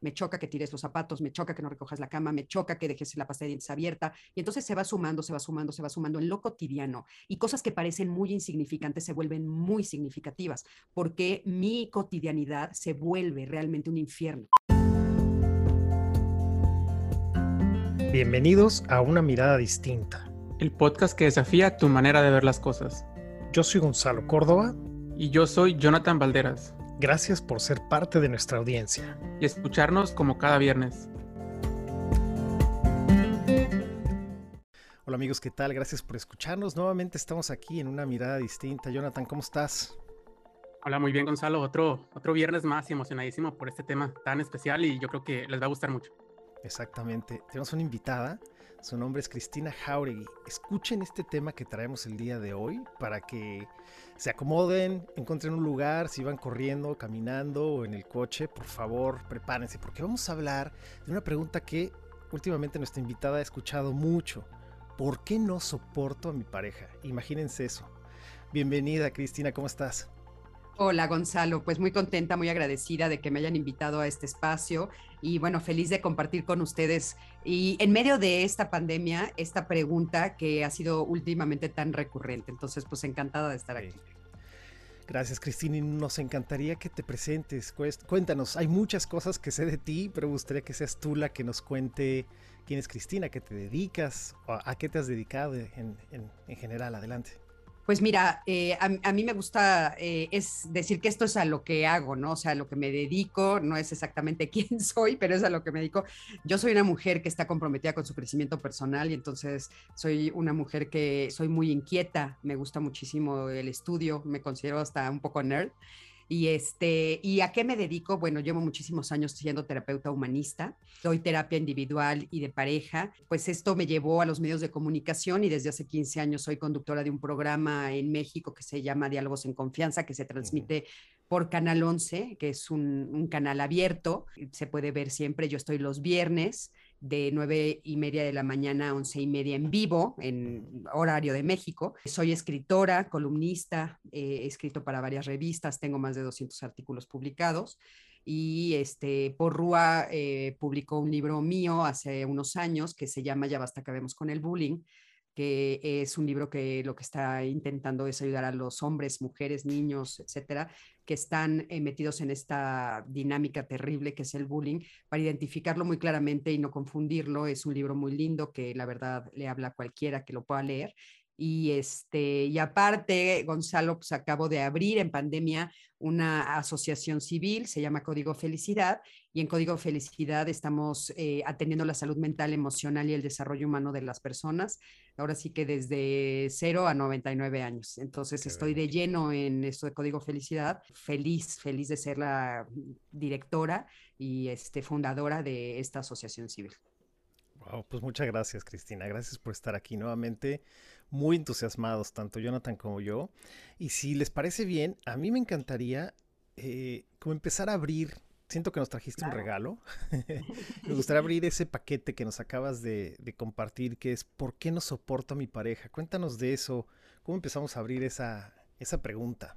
me choca que tires los zapatos, me choca que no recojas la cama, me choca que dejes la pasta de dientes abierta. Y entonces se va sumando, se va sumando, se va sumando en lo cotidiano. Y cosas que parecen muy insignificantes se vuelven muy significativas, porque mi cotidianidad se vuelve realmente un infierno. Bienvenidos a Una Mirada Distinta. El podcast que desafía tu manera de ver las cosas. Yo soy Gonzalo Córdoba. Y yo soy Jonathan Valderas. Gracias por ser parte de nuestra audiencia. Y escucharnos como cada viernes. Hola amigos, ¿qué tal? Gracias por escucharnos. Nuevamente estamos aquí en una mirada distinta. Jonathan, ¿cómo estás? Hola, muy bien Gonzalo. Otro, otro viernes más y emocionadísimo por este tema tan especial y yo creo que les va a gustar mucho. Exactamente. Tenemos una invitada. Su nombre es Cristina Jauregui. Escuchen este tema que traemos el día de hoy para que se acomoden, encuentren un lugar, si van corriendo, caminando o en el coche, por favor, prepárense, porque vamos a hablar de una pregunta que últimamente nuestra invitada ha escuchado mucho. ¿Por qué no soporto a mi pareja? Imagínense eso. Bienvenida, Cristina, ¿cómo estás? Hola Gonzalo, pues muy contenta, muy agradecida de que me hayan invitado a este espacio y bueno, feliz de compartir con ustedes y en medio de esta pandemia, esta pregunta que ha sido últimamente tan recurrente. Entonces, pues encantada de estar aquí. Gracias Cristina y nos encantaría que te presentes. Cuéntanos, hay muchas cosas que sé de ti, pero me gustaría que seas tú la que nos cuente quién es Cristina, qué te dedicas, a qué te has dedicado en, en general. Adelante. Pues mira, eh, a, mí me gusta eh, es decir que esto es a lo que hago, ¿no? O sea, a lo que me dedico, no es exactamente quién soy, pero es a lo que me dedico. Yo soy una mujer que está comprometida con su crecimiento personal y entonces soy una mujer que soy muy inquieta, me gusta muchísimo el estudio, me considero hasta un poco nerd. Y, este, ¿Y a qué me dedico? Bueno, llevo muchísimos años siendo terapeuta humanista, doy terapia individual y de pareja, pues esto me llevó a los medios de comunicación y desde hace 15 años soy conductora de un programa en México que se llama Diálogos en Confianza, que se transmite por Canal 11, que es un, un canal abierto, se puede ver siempre, yo estoy los viernes de nueve y media de la mañana a once y media en vivo, en horario de México. Soy escritora, columnista, he escrito para varias revistas, tengo más de 200 artículos publicados y este, Porrúa eh, publicó un libro mío hace unos años que se llama Ya basta acabemos con el bullying, que es un libro que lo que está intentando es ayudar a los hombres, mujeres, niños, etcétera, que están eh, metidos en esta dinámica terrible que es el bullying, para identificarlo muy claramente y no confundirlo. Es un libro muy lindo que la verdad le habla a cualquiera que lo pueda leer y, este, y aparte, Gonzalo, pues acabo de abrir en pandemia una asociación civil, se llama Código Felicidad, y en Código Felicidad estamos eh, atendiendo la salud mental, emocional y el desarrollo humano de las personas, ahora sí que desde 0 a 99 años. Entonces estoy de lleno en esto de Código Felicidad, feliz, feliz de ser la directora y este, fundadora de esta asociación civil. Wow, pues muchas gracias, Cristina. Gracias por estar aquí nuevamente muy entusiasmados, tanto Jonathan como yo. Y si les parece bien, a mí me encantaría eh, como empezar a abrir. Siento que nos trajiste un regalo. me gustaría abrir ese paquete que nos acabas de, compartir, que es ¿por qué no soporto a mi pareja? Cuéntanos de eso. ¿Cómo empezamos a abrir esa, esa pregunta?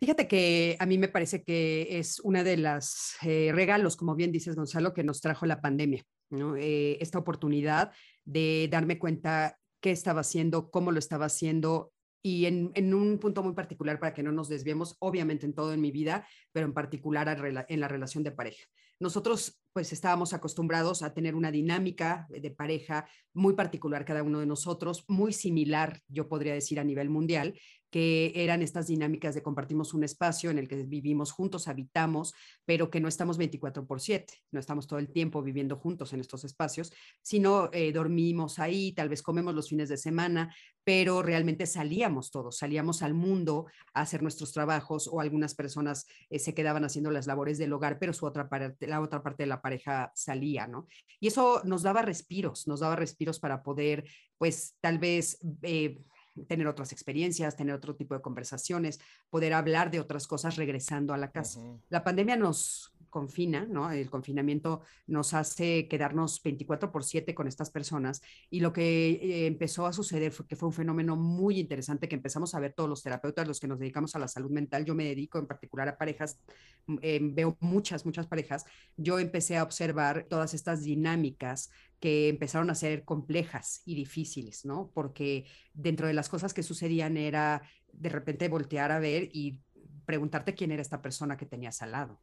Fíjate que a mí me parece que es una de las eh, regalos, como bien dices, Gonzalo, que nos trajo la pandemia, ¿no? Eh, esta oportunidad de darme cuenta qué estaba haciendo, cómo lo estaba haciendo y en, un punto muy particular para que no nos desviemos, obviamente en todo en mi vida, pero en particular en la relación de pareja. Nosotros pues estábamos acostumbrados a tener una dinámica de pareja muy particular cada uno de nosotros, muy similar, yo podría decir, a nivel mundial, que eran estas dinámicas de compartimos un espacio en el que vivimos juntos, habitamos, pero que no estamos 24 por 7, no estamos todo el tiempo viviendo juntos en estos espacios, sino eh, dormimos ahí, tal vez comemos los fines de semana, pero realmente salíamos todos, salíamos al mundo a hacer nuestros trabajos o algunas personas eh, se quedaban haciendo las labores del hogar, pero su otra parte, la otra parte de la pareja salía, ¿no? Y eso nos daba respiros, nos daba respiros para poder, pues tal vez... Eh, tener otras experiencias, tener otro tipo de conversaciones, poder hablar de otras cosas regresando a la casa. La pandemia nos confina, ¿no? El confinamiento nos hace quedarnos 24 por 7 con estas personas y lo que eh, empezó a suceder fue que fue un fenómeno muy interesante que empezamos a ver todos los terapeutas, los que nos dedicamos a la salud mental. Yo me dedico en particular a parejas, mm, eh, veo muchas, muchas parejas. Yo empecé a observar todas estas dinámicas que empezaron a ser complejas y difíciles, ¿no? Porque dentro de las cosas que sucedían era de repente voltear a ver y preguntarte quién era esta persona que tenías al lado,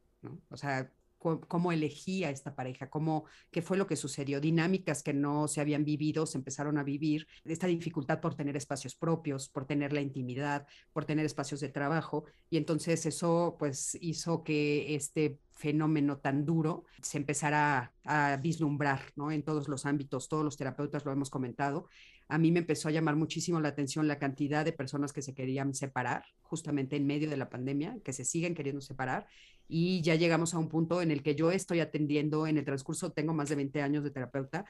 O sea, cómo elegía esta pareja, cómo, qué fue lo que sucedió, dinámicas que no se habían vivido, se empezaron a vivir, esta dificultad por tener espacios propios, por tener la intimidad, por tener espacios de trabajo, y entonces eso pues hizo que este fenómeno tan duro se empezara a, a vislumbrar, ¿no? En todos los ámbitos, todos los terapeutas lo hemos comentado, a mí me empezó a llamar muchísimo la atención la cantidad de personas que se querían separar justamente en medio de la pandemia, que se siguen queriendo separar y ya llegamos a un punto en el que yo estoy atendiendo en el transcurso, tengo más de 20 años de terapeuta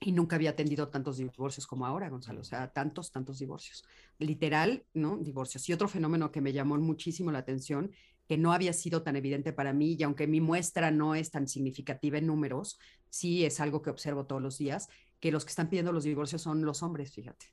y nunca había atendido tantos divorcios como ahora, Gonzalo, o sea, tantos, tantos divorcios. Literal, ¿no? Divorcios. Y otro fenómeno que me llamó muchísimo la atención, que no había sido tan evidente para mí, y aunque mi muestra no es tan significativa en números, sí es algo que observo todos los días, que los que están pidiendo los divorcios son los hombres, fíjate,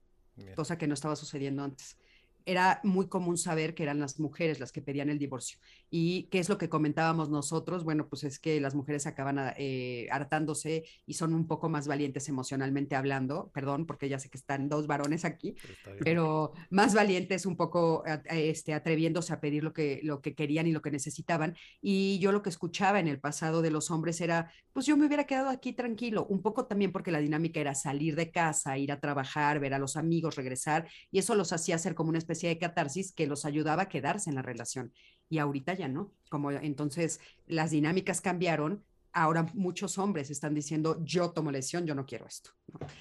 cosa que no estaba sucediendo antes era muy común saber que eran las mujeres las que pedían el divorcio. ¿Y qué es lo que comentábamos nosotros? Bueno, pues es que las mujeres acaban eh, hartándose y son un poco más valientes emocionalmente hablando, perdón, porque ya sé que están dos varones aquí, pero, más valientes un poco este, atreviéndose a pedir lo que, lo que querían y lo que necesitaban. Y yo lo que escuchaba en el pasado de los hombres era, pues yo me hubiera quedado aquí tranquilo, un poco también porque la dinámica era salir de casa, ir a trabajar, ver a los amigos, regresar, y eso los hacía ser como una especie de catarsis que los ayudaba a quedarse en la relación. Y ahorita ya no. Como entonces las dinámicas cambiaron, ahora muchos hombres están diciendo, yo tomo lesión, yo no quiero esto.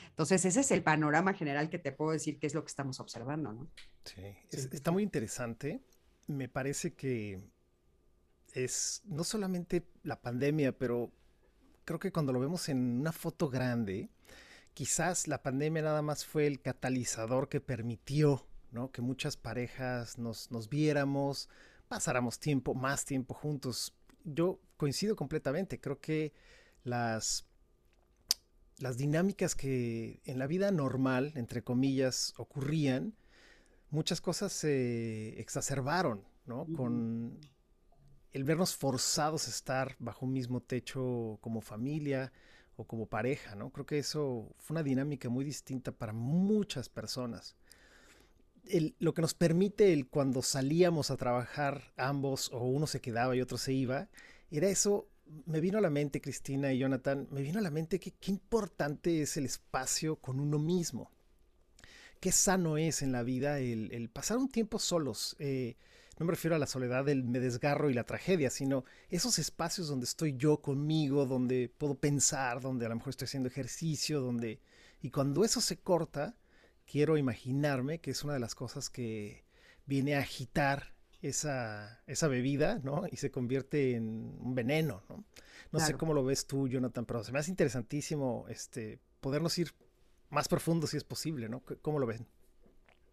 Entonces, ese es el panorama general que te puedo decir que es lo que estamos observando. ¿no? Sí, está muy interesante. Me parece que es no solamente la pandemia, pero creo que cuando lo vemos en una foto grande, quizás la pandemia nada más fue el catalizador que permitió que muchas parejas nos, viéramos, pasáramos tiempo, más tiempo juntos. Yo coincido completamente, creo que las, las dinámicas que en la vida normal, entre comillas, ocurrían, muchas cosas se exacerbaron, ¿no? Con el vernos forzados a estar bajo un mismo techo como familia o como pareja, ¿no? Creo que eso fue una dinámica muy distinta para muchas personas lo que nos permite el cuando salíamos a trabajar ambos o uno se quedaba y otro se iba, era eso, me vino a la mente, Cristina y Jonathan, me vino a la mente que qué importante es el espacio con uno mismo. Qué sano es en la vida el, pasar un tiempo solos. Eh, no me refiero a la soledad del me desgarro y la tragedia, sino esos espacios donde estoy yo conmigo, donde puedo pensar, donde a lo mejor estoy haciendo ejercicio, donde... Y cuando eso se corta, quiero imaginarme que es una de las cosas que viene a agitar esa, esa bebida, ¿no? Y se convierte en un veneno, ¿no? No sé cómo lo ves tú, Jonathan, pero se me hace interesantísimo este, podernos ir más profundo si es posible, ¿no? ¿Cómo lo ven?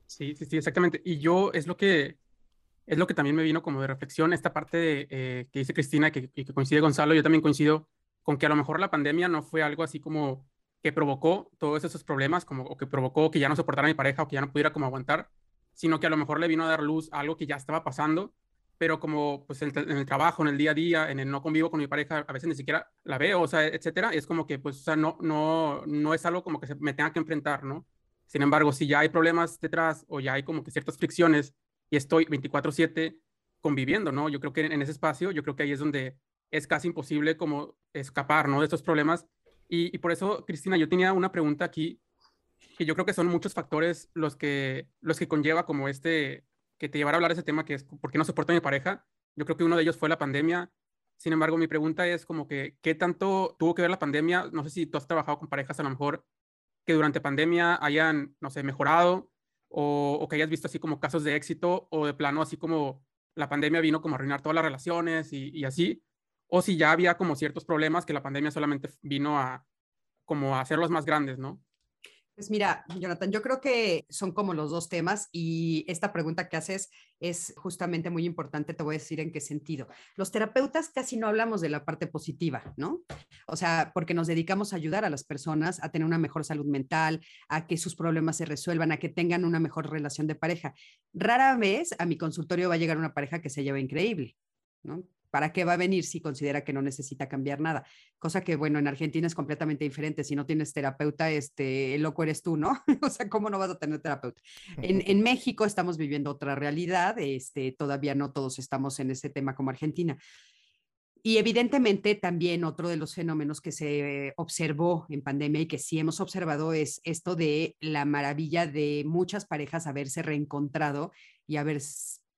Sí, sí, sí, exactamente. Y yo es lo que es lo que también me vino como de reflexión, esta parte de, eh, que dice Cristina que, y que coincide Gonzalo, yo también coincido con que a lo mejor la pandemia no fue algo así como que provocó todos esos problemas, como, o que provocó que ya no soportara a mi pareja o que ya no pudiera como aguantar, sino que a lo mejor le vino a dar luz a algo que ya estaba pasando, pero como pues en, el trabajo, en el día a día, en el no convivo con mi pareja, a veces ni siquiera la veo, o sea, etcétera, es como que pues, o sea, no, no, no es algo como que se me tenga que enfrentar, ¿no? Sin embargo, si ya hay problemas detrás o ya hay como que ciertas fricciones y estoy 24/7 conviviendo, ¿no? Yo creo que en ese espacio, yo creo que ahí es donde es casi imposible como escapar, ¿no? De estos problemas y, por eso, Cristina, yo tenía una pregunta aquí, que yo creo que son muchos factores los que, los que conlleva como este, que te llevara a hablar de ese tema, que es por qué no soporto a mi pareja. Yo creo que uno de ellos fue la pandemia. Sin embargo, mi pregunta es como que, ¿qué tanto tuvo que ver la pandemia? No sé si tú has trabajado con parejas a lo mejor que durante pandemia hayan, no sé, mejorado o, o que hayas visto así como casos de éxito o de plano así como la pandemia vino como a arruinar todas las relaciones y, y así o si ya había como ciertos problemas que la pandemia solamente vino a como a hacerlos más grandes, ¿no? Pues mira, Jonathan, yo creo que son como los dos temas y esta pregunta que haces es justamente muy importante, te voy a decir en qué sentido. Los terapeutas casi no hablamos de la parte positiva, ¿no? O sea, porque nos dedicamos a ayudar a las personas a tener una mejor salud mental, a que sus problemas se resuelvan, a que tengan una mejor relación de pareja. Rara vez a mi consultorio va a llegar una pareja que se lleva increíble, ¿no? ¿Para qué va a venir si considera que no necesita cambiar nada? Cosa que, bueno, en Argentina es completamente diferente. Si no tienes terapeuta, este, el loco eres tú, ¿no? o sea, ¿cómo no vas a tener terapeuta? En, en, México estamos viviendo otra realidad. Este, todavía no todos estamos en ese tema como Argentina. Y evidentemente también otro de los fenómenos que se observó en pandemia y que sí hemos observado es esto de la maravilla de muchas parejas haberse reencontrado y haber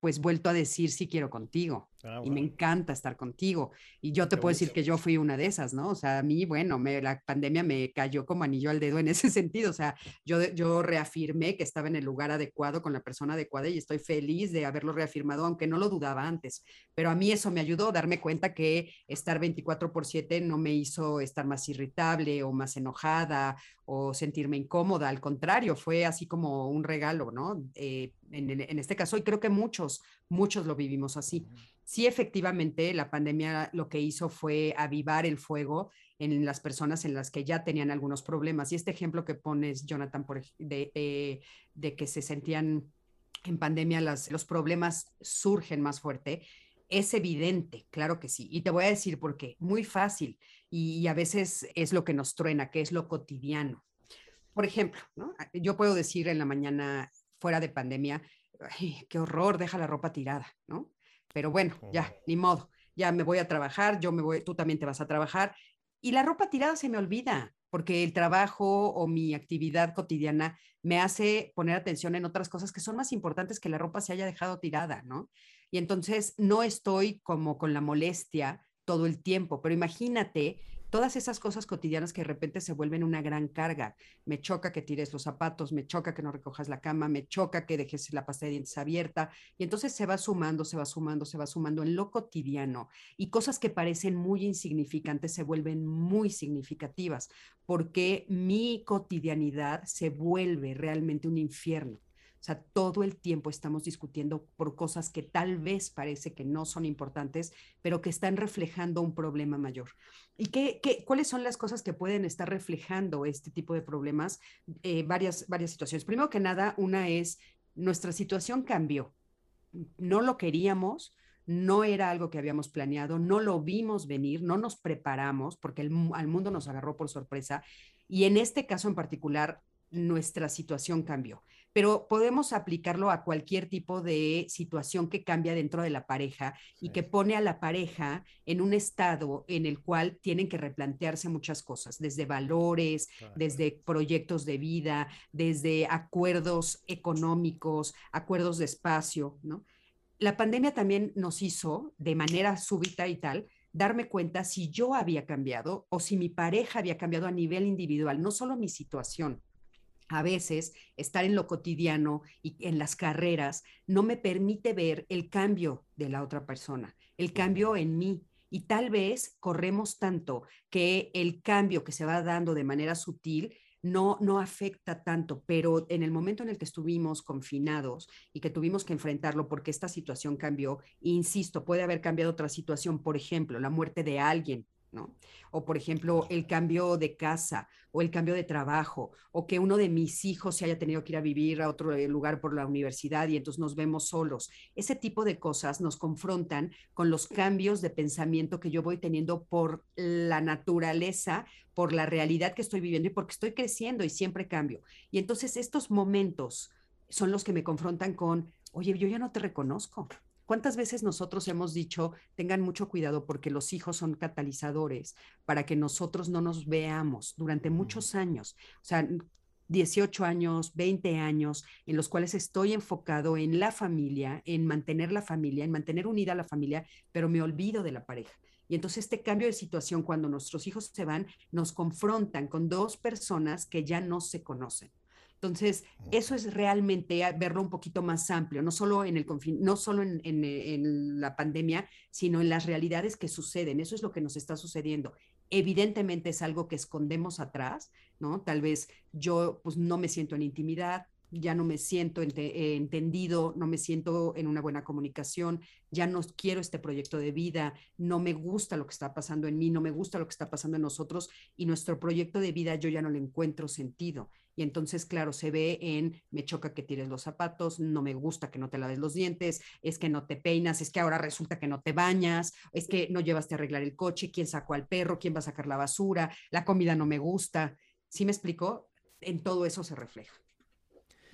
pues vuelto a decir sí quiero contigo. Ah, y me encanta estar contigo. Y yo te puedo decir que yo fui una de esas, ¿no? O sea, a mí, bueno, me, la pandemia me cayó como anillo al dedo en ese sentido. O sea, yo, yo reafirmé que estaba en el lugar adecuado con la persona adecuada y estoy feliz de haberlo reafirmado, aunque no lo dudaba antes. Pero a mí eso me ayudó a darme cuenta que estar 24 por 7 no me hizo estar más irritable o más enojada o sentirme incómoda. Al contrario, fue así como un regalo, ¿no? Eh, en, en este caso, y creo que muchos, muchos lo vivimos así sí efectivamente la pandemia lo que hizo fue avivar el fuego en las personas en las que ya tenían algunos problemas. Y este ejemplo que pones, Jonathan, por, de, de, que se sentían en pandemia los problemas surgen más fuerte, es evidente, claro que sí. Y te voy a decir por qué. Muy fácil. Y, a veces es lo que nos truena, que es lo cotidiano. Por ejemplo, ¿no? yo puedo decir en la mañana, fuera de pandemia, qué horror, deja la ropa tirada, ¿no? Pero bueno, ya, ni modo, ya me voy a trabajar, yo me voy, tú también te vas a trabajar. Y la ropa tirada se me olvida, porque el trabajo o mi actividad cotidiana me hace poner atención en otras cosas que son más importantes que la ropa se haya dejado tirada, ¿no? Y entonces no estoy como con la molestia todo el tiempo, pero imagínate todas esas cosas cotidianas que de repente se vuelven una gran carga. Me choca que tires los zapatos, me choca que no recojas la cama, me choca que dejes la pasta de dientes abierta. Y entonces se va sumando, se va sumando, se va sumando en lo cotidiano. Y cosas que parecen muy insignificantes se vuelven muy significativas porque mi cotidianidad se vuelve realmente un infierno. O sea, todo el tiempo estamos discutiendo por cosas que tal vez parece que no son importantes, pero que están reflejando un problema mayor. ¿Y qué, qué cuáles son las cosas que pueden estar reflejando este tipo de problemas? Eh, varias, varias situaciones. Primero que nada, una es nuestra situación cambió. No lo queríamos, no era algo que habíamos planeado, no lo vimos venir, no nos preparamos porque al mundo nos agarró por sorpresa. Y en este caso en particular, nuestra situación cambió pero podemos aplicarlo a cualquier tipo de situación que cambia dentro de la pareja y que pone a la pareja en un estado en el cual tienen que replantearse muchas cosas, desde valores, desde proyectos de vida, desde acuerdos económicos, acuerdos de espacio, ¿no? La pandemia también nos hizo, de manera súbita y tal, darme cuenta si yo había cambiado o si mi pareja había cambiado a nivel individual, no solo mi situación, a veces estar en lo cotidiano y en las carreras no me permite ver el cambio de la otra persona, el cambio en mí. Y tal vez corremos tanto que el cambio que se va dando de manera sutil no, no afecta tanto, pero en el momento en el que estuvimos confinados y que tuvimos que enfrentarlo porque esta situación cambió, insisto, puede haber cambiado otra situación, por ejemplo, la muerte de alguien o por ejemplo, el cambio de casa o el cambio de trabajo o que uno de mis hijos se haya tenido que ir a vivir a otro eh, lugar por la universidad y entonces nos vemos solos. Ese tipo de cosas nos confrontan con los cambios de pensamiento que yo voy teniendo por la naturaleza, por la realidad que estoy viviendo y porque estoy creciendo y siempre cambio. Y entonces estos momentos son los que me confrontan con, oye, yo ya no te reconozco ¿Cuántas veces nosotros hemos dicho, tengan mucho cuidado porque los hijos son catalizadores para que nosotros no nos veamos durante muchos años? O sea, 18 años, 20 años, en los cuales estoy enfocado en la familia, en mantener la familia, en mantener unida a la familia, pero me olvido de la pareja. Y entonces este cambio de situación, cuando nuestros hijos se van, nos confrontan con dos personas que ya no se conocen. Entonces, eso es realmente verlo un poquito más amplio, no solo en el no solo en, en, la pandemia, sino en las realidades que suceden. Eso es lo que nos está sucediendo. evidentemente es algo que escondemos atrás, ¿no? Tal vez yo pues no me siento en intimidad, ya no me siento eh, entendido, no me siento en una buena comunicación, ya no quiero este proyecto de vida, no me gusta lo que está pasando en mí, no me gusta lo que está pasando en nosotros y nuestro proyecto de vida yo ya no le encuentro sentido. Y entonces, claro, se ve en, me choca que tires los zapatos, no me gusta que no te laves los dientes, es que no te peinas, es que ahora resulta que no te bañas, es que no llevaste a arreglar el coche, quién sacó al perro, quién va a sacar la basura, la comida no me gusta. ¿Sí me explicó? En todo eso se refleja.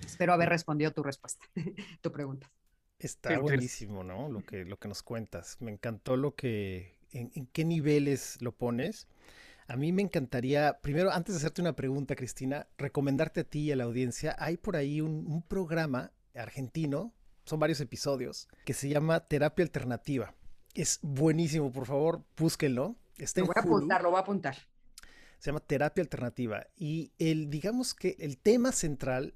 Espero haber respondido tu respuesta, tu pregunta. Está buenísimo, ¿no? Lo que, lo que nos cuentas. Me encantó lo que, en, qué niveles lo pones. A mí me encantaría, primero, antes de hacerte una pregunta, Cristina, recomendarte a ti y a la audiencia. Hay por ahí un, programa argentino, son varios episodios, que se llama Terapia Alternativa. Es buenísimo, por favor, búsquenlo. lo voy a apuntar, lo voy a apuntar. Se llama Terapia Alternativa. Y el, digamos que el tema central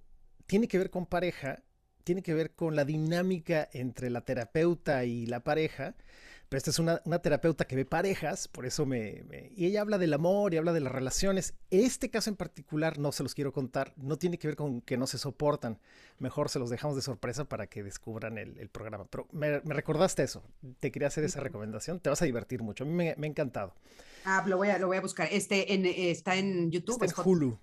tiene que ver con pareja, tiene que ver con la dinámica entre la terapeuta y la pareja. Pero esta es una, terapeuta que ve parejas, por eso me, Y ella habla del amor y habla de las relaciones. Este caso en particular no se los quiero contar, no tiene que ver con que no se soportan. Mejor se los dejamos de sorpresa para que descubran el, programa. Pero me, recordaste eso, te quería hacer esa recomendación, te vas a divertir mucho, a mí me, ha encantado. Ah, lo voy a, lo voy a buscar. Este en, está en YouTube. Está en Hulu.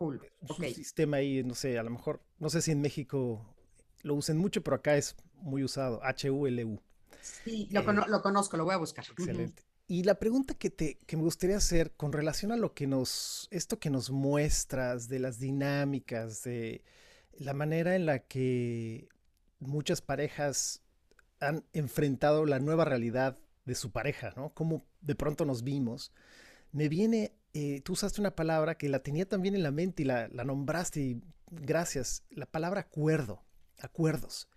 Un sistema ahí, no sé, a lo mejor, no sé si en México lo usen mucho, pero acá es muy usado, H-U-L-U. Sí, lo, conozco, lo voy a buscar. Excelente. Y la pregunta que, te, que me gustaría hacer con relación a lo que nos, esto que nos muestras de las dinámicas, de la manera en la que muchas parejas han enfrentado la nueva realidad de su pareja, ¿no? Cómo de pronto nos vimos. Me viene eh, tú usaste una palabra que la tenía también en la mente y la, nombraste y gracias, la palabra acuerdo, acuerdos.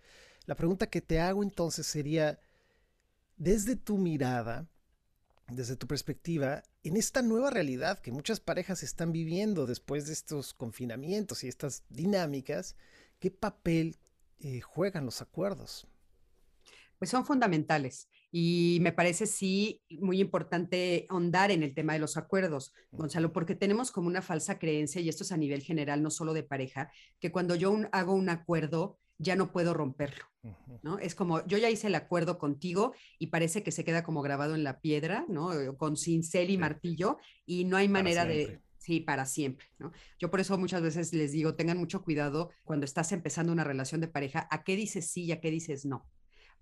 La pregunta que te hago entonces sería, desde tu mirada, desde tu perspectiva, en esta nueva realidad que muchas parejas están viviendo después de estos confinamientos y estas dinámicas, ¿qué papel eh, juegan los acuerdos? Pues son fundamentales. Y me parece sí muy importante ahondar en el tema de los acuerdos, Gonzalo, porque tenemos como una falsa creencia, y esto es a nivel general, no solo de pareja, que cuando yo hago un acuerdo, ya no puedo romperlo, ¿no? Es como, yo ya hice el acuerdo contigo y parece que se queda como grabado en la piedra, ¿no? Con cincel y martillo y no hay manera de... Sí, para siempre, ¿no? Yo por eso muchas veces les digo, tengan mucho cuidado cuando estás empezando una relación de pareja, a qué dices sí y a qué dices no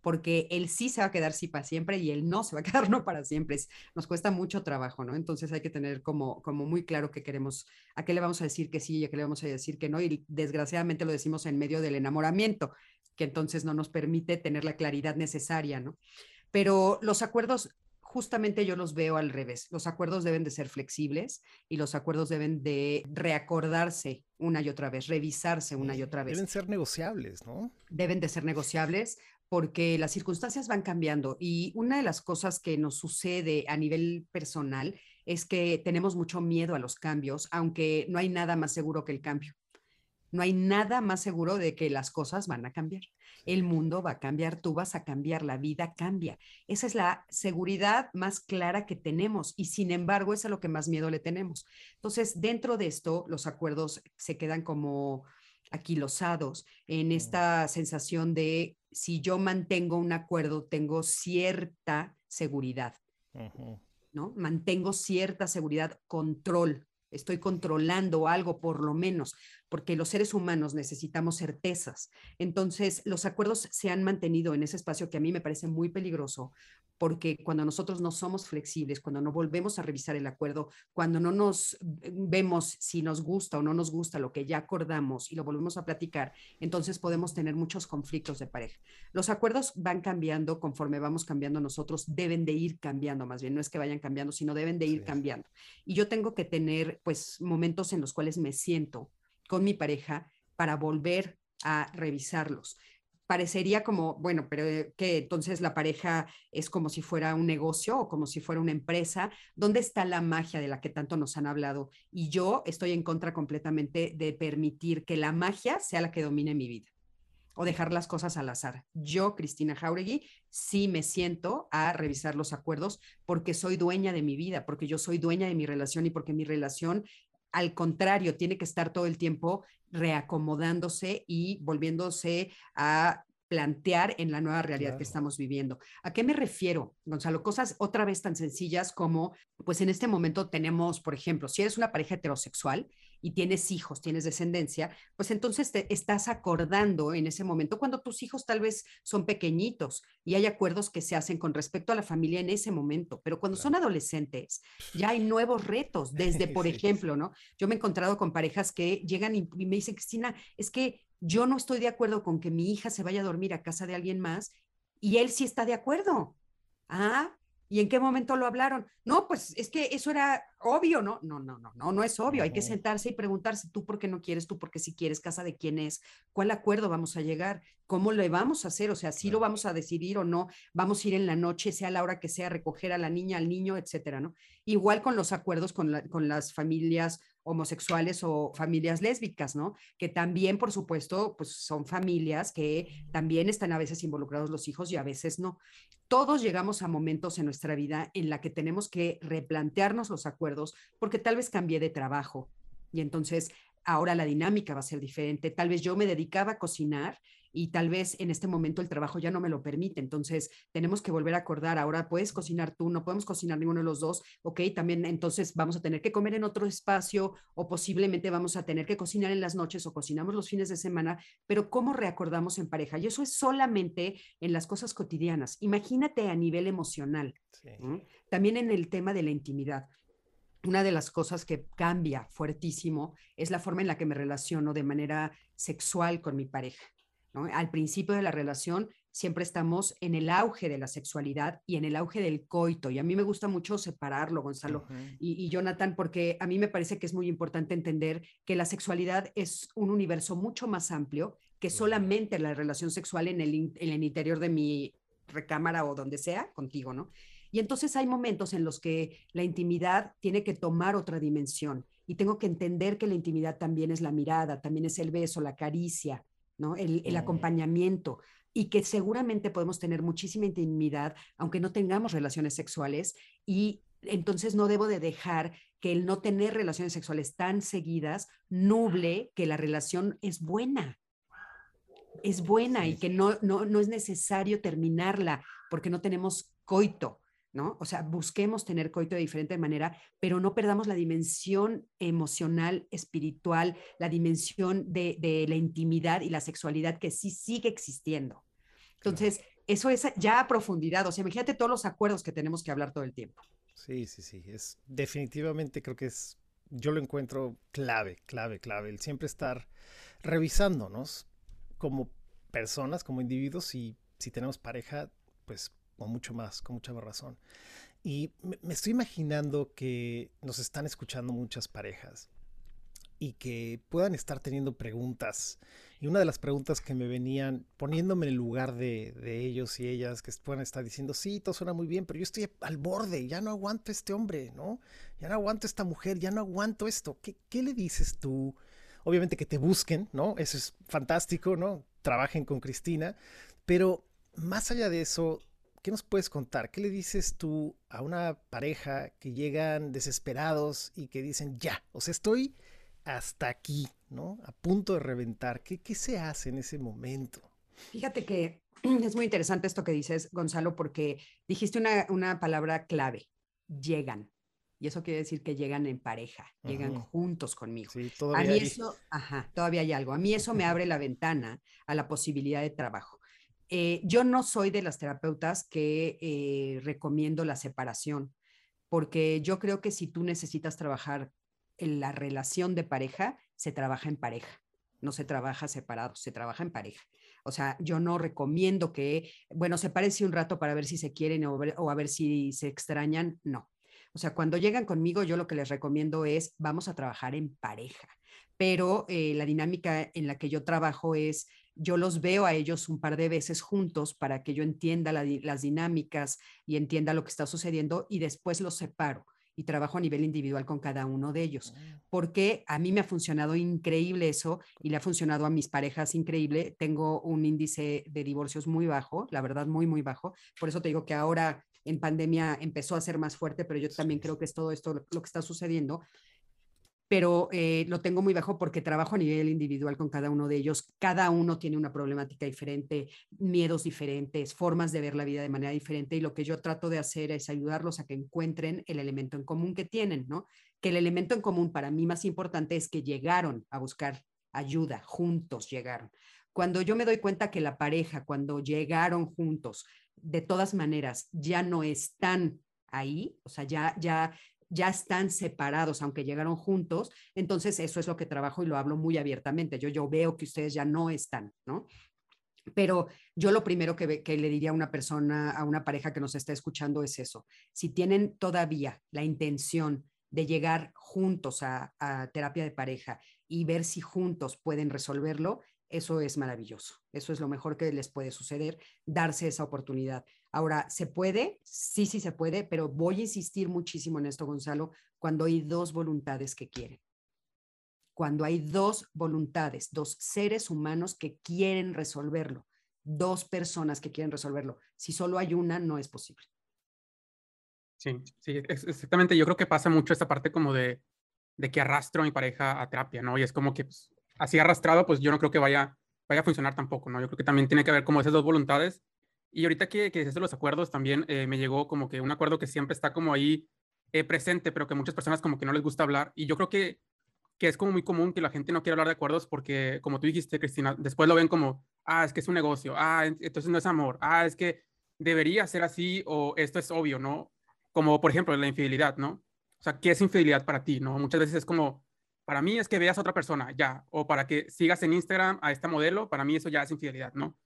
porque el sí se va a quedar sí para siempre y el no se va a quedar no para siempre. nos cuesta mucho trabajo, ¿no? Entonces hay que tener como, como muy claro que queremos, a qué le vamos a decir que sí y a qué le vamos a decir que no. Y desgraciadamente lo decimos en medio del enamoramiento, que entonces no nos permite tener la claridad necesaria, ¿no? Pero los acuerdos justamente yo los veo al revés. Los acuerdos deben de ser flexibles y los acuerdos deben de reacordarse una y otra vez, revisarse una y otra vez. Deben ser negociables, ¿no? Deben de ser negociables porque las circunstancias van cambiando y una de las cosas que nos sucede a nivel personal es que tenemos mucho miedo a los cambios, aunque no hay nada más seguro que el cambio. No hay nada más seguro de que las cosas van a cambiar. El mundo va a cambiar, tú vas a cambiar, la vida cambia. Esa es la seguridad más clara que tenemos y sin embargo es a lo que más miedo le tenemos. Entonces, dentro de esto, los acuerdos se quedan como aquilosados en mm. esta sensación de si yo mantengo un acuerdo, tengo cierta seguridad, ¿no? Mantengo cierta seguridad, control, estoy controlando algo por lo menos, porque los seres humanos necesitamos certezas. Entonces, los acuerdos se han mantenido en ese espacio que a mí me parece muy peligroso, porque cuando nosotros no somos flexibles, cuando no volvemos a revisar el acuerdo, cuando no nos vemos si nos gusta o no nos gusta lo que ya acordamos y lo volvemos a platicar, entonces podemos tener muchos conflictos de pareja. Los acuerdos van cambiando conforme vamos cambiando nosotros, deben de ir cambiando más bien, no es que vayan cambiando, sino deben de ir cambiando. Y yo tengo que tener pues momentos en los cuales me siento con mi pareja para volver a revisarlos parecería como, bueno, pero eh, que entonces la pareja es como si fuera un negocio o como si fuera una empresa. ¿Dónde está la magia de la que tanto nos han hablado? Y yo estoy en contra completamente de permitir que la magia sea la que domine mi vida. o dejar las cosas al azar. Yo, Cristina Jauregui, sí me siento a revisar los acuerdos porque soy dueña de mi vida, porque yo soy dueña de mi relación y porque mi relación, al contrario, tiene que estar todo el tiempo reacomodándose y volviéndose a plantear en la nueva realidad que estamos viviendo. ¿A qué me refiero, Gonzalo? Cosas otra vez tan sencillas como, pues en este momento tenemos, por ejemplo, si eres una pareja heterosexual y tienes hijos, tienes descendencia, pues entonces te estás acordando en ese momento cuando tus hijos tal vez son pequeñitos y hay acuerdos que se hacen con respecto a la familia en ese momento, pero cuando son adolescentes ya hay nuevos retos, desde, por ejemplo, ¿no? Yo me he encontrado con parejas que llegan y me dicen, Cristina, es que yo no estoy de acuerdo con que mi hija se vaya a dormir a casa de alguien más y él sí está de acuerdo. Ah, ¿y en qué momento lo hablaron? No, pues es que eso era obvio, ¿no? No, no, no, no, no es obvio. Hay que sentarse y preguntarse, tú por qué no quieres, tú por qué si quieres, casa de quién es, cuál acuerdo vamos a llegar, cómo le vamos a hacer, o sea, si lo vamos a decidir o no, vamos a ir en la noche, sea la hora que sea, recoger a la niña, al niño, etcétera, ¿no? Igual con los acuerdos con, con las familias homosexuales o familias lésbicas, ¿no? Que también, por supuesto, pues son familias que también están a veces involucrados los hijos y a veces no. Todos llegamos a momentos en nuestra vida en la que tenemos que replantearnos los acuerdos porque tal vez cambié de trabajo y entonces ahora la dinámica va a ser diferente. Tal vez yo me dedicaba a cocinar y tal vez en este momento el trabajo ya no me lo permite. Entonces, tenemos que volver a acordar, ahora puedes cocinar tú, no podemos cocinar ninguno de los dos, ok, también entonces vamos a tener que comer en otro espacio o posiblemente vamos a tener que cocinar en las noches o cocinamos los fines de semana, pero ¿cómo reacordamos en pareja? Y eso es solamente en las cosas cotidianas. Imagínate a nivel emocional, también en el tema de la intimidad una de las cosas que cambia fuertísimo es la forma en la que me relaciono de manera sexual con mi pareja. Al principio de la relación siempre estamos en el auge de la sexualidad y en el auge del coito. Y a mí me gusta mucho separarlo, Gonzalo y, Jonathan, porque a mí me parece que es muy importante entender que la sexualidad es un universo mucho más amplio que solamente la relación sexual en el, en el interior de mi recámara o donde sea contigo, ¿no? Y entonces hay momentos en los que la intimidad tiene que tomar otra dimensión y tengo que entender que la intimidad también es la mirada, también es el beso, la caricia, el, acompañamiento y que seguramente podemos tener muchísima intimidad aunque no tengamos relaciones sexuales y entonces no debo de dejar que el no tener relaciones sexuales tan seguidas nuble que la relación es buena. Es buena y que no, no, no es necesario terminarla porque no tenemos coito. ¿No? O sea, busquemos tener coito de diferente manera, pero no perdamos la dimensión emocional, espiritual, la dimensión de, la intimidad y la sexualidad que sí sigue existiendo. Entonces, eso es ya a profundidad, o sea, imagínate todos los acuerdos que tenemos que hablar todo el tiempo. Sí, sí, sí, es definitivamente creo que es, yo lo encuentro clave, clave, clave, el siempre estar revisándonos como personas, como individuos y si tenemos pareja, pues con mucho más, con mucha más razón. Y me, estoy imaginando que nos están escuchando muchas parejas y que puedan estar teniendo preguntas. Y una de las preguntas que me venían poniéndome en el lugar de, ellos y ellas, que puedan estar diciendo, sí, todo suena muy bien, pero yo estoy al borde, ya no aguanto este hombre, ¿no? Ya no aguanto esta mujer, ya no aguanto esto. ¿Qué, qué le dices tú? Obviamente que te busquen, ¿no? Eso es fantástico, ¿no? Trabajen con Cristina, pero más allá de eso, ¿Qué nos puedes contar? ¿Qué le dices tú a una pareja que llegan desesperados y que dicen, ya, o sea, estoy hasta aquí, ¿no? A punto de reventar. ¿Qué, qué se hace en ese momento? Fíjate que es muy interesante esto que dices, Gonzalo, porque dijiste una, una palabra clave, llegan. Y eso quiere decir que llegan en pareja, llegan juntos conmigo. Sí, a mí eso, ajá, todavía hay algo. A mí eso me abre la ventana a la posibilidad de trabajo. Eh, yo no soy de las terapeutas que eh, recomiendo la separación, porque yo creo que si tú necesitas trabajar en la relación de pareja, se trabaja en pareja, no se trabaja separado, se trabaja en pareja. O sea, yo no recomiendo que, bueno, se parece un rato para ver si se quieren o, a ver si se extrañan, no. O sea, cuando llegan conmigo, yo lo que les recomiendo es, vamos a trabajar en pareja, pero eh, la dinámica en la que yo trabajo es yo los veo a ellos un par de veces juntos para que yo entienda las dinámicas y entienda lo que está sucediendo y después los separo. y trabajo a nivel individual con cada uno de ellos, porque a mí me ha funcionado increíble eso y le ha funcionado a mis parejas increíble. Tengo un índice de divorcios muy bajo, la verdad, muy, muy bajo. Por eso te digo que ahora en pandemia empezó a ser más fuerte, pero yo también creo que es todo esto lo que está sucediendo pero eh, lo tengo muy bajo porque trabajo a nivel individual con cada uno de ellos. Cada uno tiene una problemática diferente, miedos diferentes, formas de ver la vida de manera diferente y lo que yo trato de hacer es ayudarlos a que encuentren el elemento en común que tienen, ¿no? Que el elemento en común para mí más importante es que llegaron a buscar ayuda, juntos llegaron. Cuando yo me doy cuenta que la pareja, cuando llegaron juntos, de todas maneras, ya no están ahí, o sea, ya, ya ya están separados, aunque llegaron juntos, entonces eso es lo que trabajo y lo hablo muy abiertamente. Yo, yo veo que ustedes ya no están, ¿no? Pero yo lo primero que, que, le diría a una persona, a una pareja que nos está escuchando es eso. Si tienen todavía la intención de llegar juntos a, a terapia de pareja y ver si juntos pueden resolverlo, eso es maravilloso. Eso es lo mejor que les puede suceder, darse esa oportunidad. Ahora, ¿se puede? Sí, sí se puede, pero voy a insistir muchísimo en esto, Gonzalo, cuando hay dos voluntades que quieren. Cuando hay dos voluntades, dos seres humanos que quieren resolverlo, dos personas que quieren resolverlo. Si solo hay una, no es posible. Sí, sí, exactamente. Yo creo que pasa mucho esta parte como de, de que arrastro a mi pareja a terapia, ¿no? Y es como que pues, así arrastrado, pues yo no creo que vaya, vaya a funcionar tampoco, ¿no? Yo creo que también tiene que haber como esas dos voluntades. Y ahorita que, que de los acuerdos, también eh, me llegó como que un acuerdo que siempre está como ahí eh, presente, pero que muchas personas como que no les gusta hablar. Y yo creo que, que es como muy común que la gente no quiera hablar de acuerdos porque, como tú dijiste, Cristina, después lo ven como, ah, es que es un negocio, ah, entonces no es amor, ah, es que debería ser así o esto es obvio, ¿no? Como por ejemplo la infidelidad, ¿no? O sea, ¿qué es infidelidad para ti, no? Muchas veces es como, para mí es que veas a otra persona, ya, o para que sigas en Instagram a esta modelo, para mí eso ya es infidelidad, ¿no?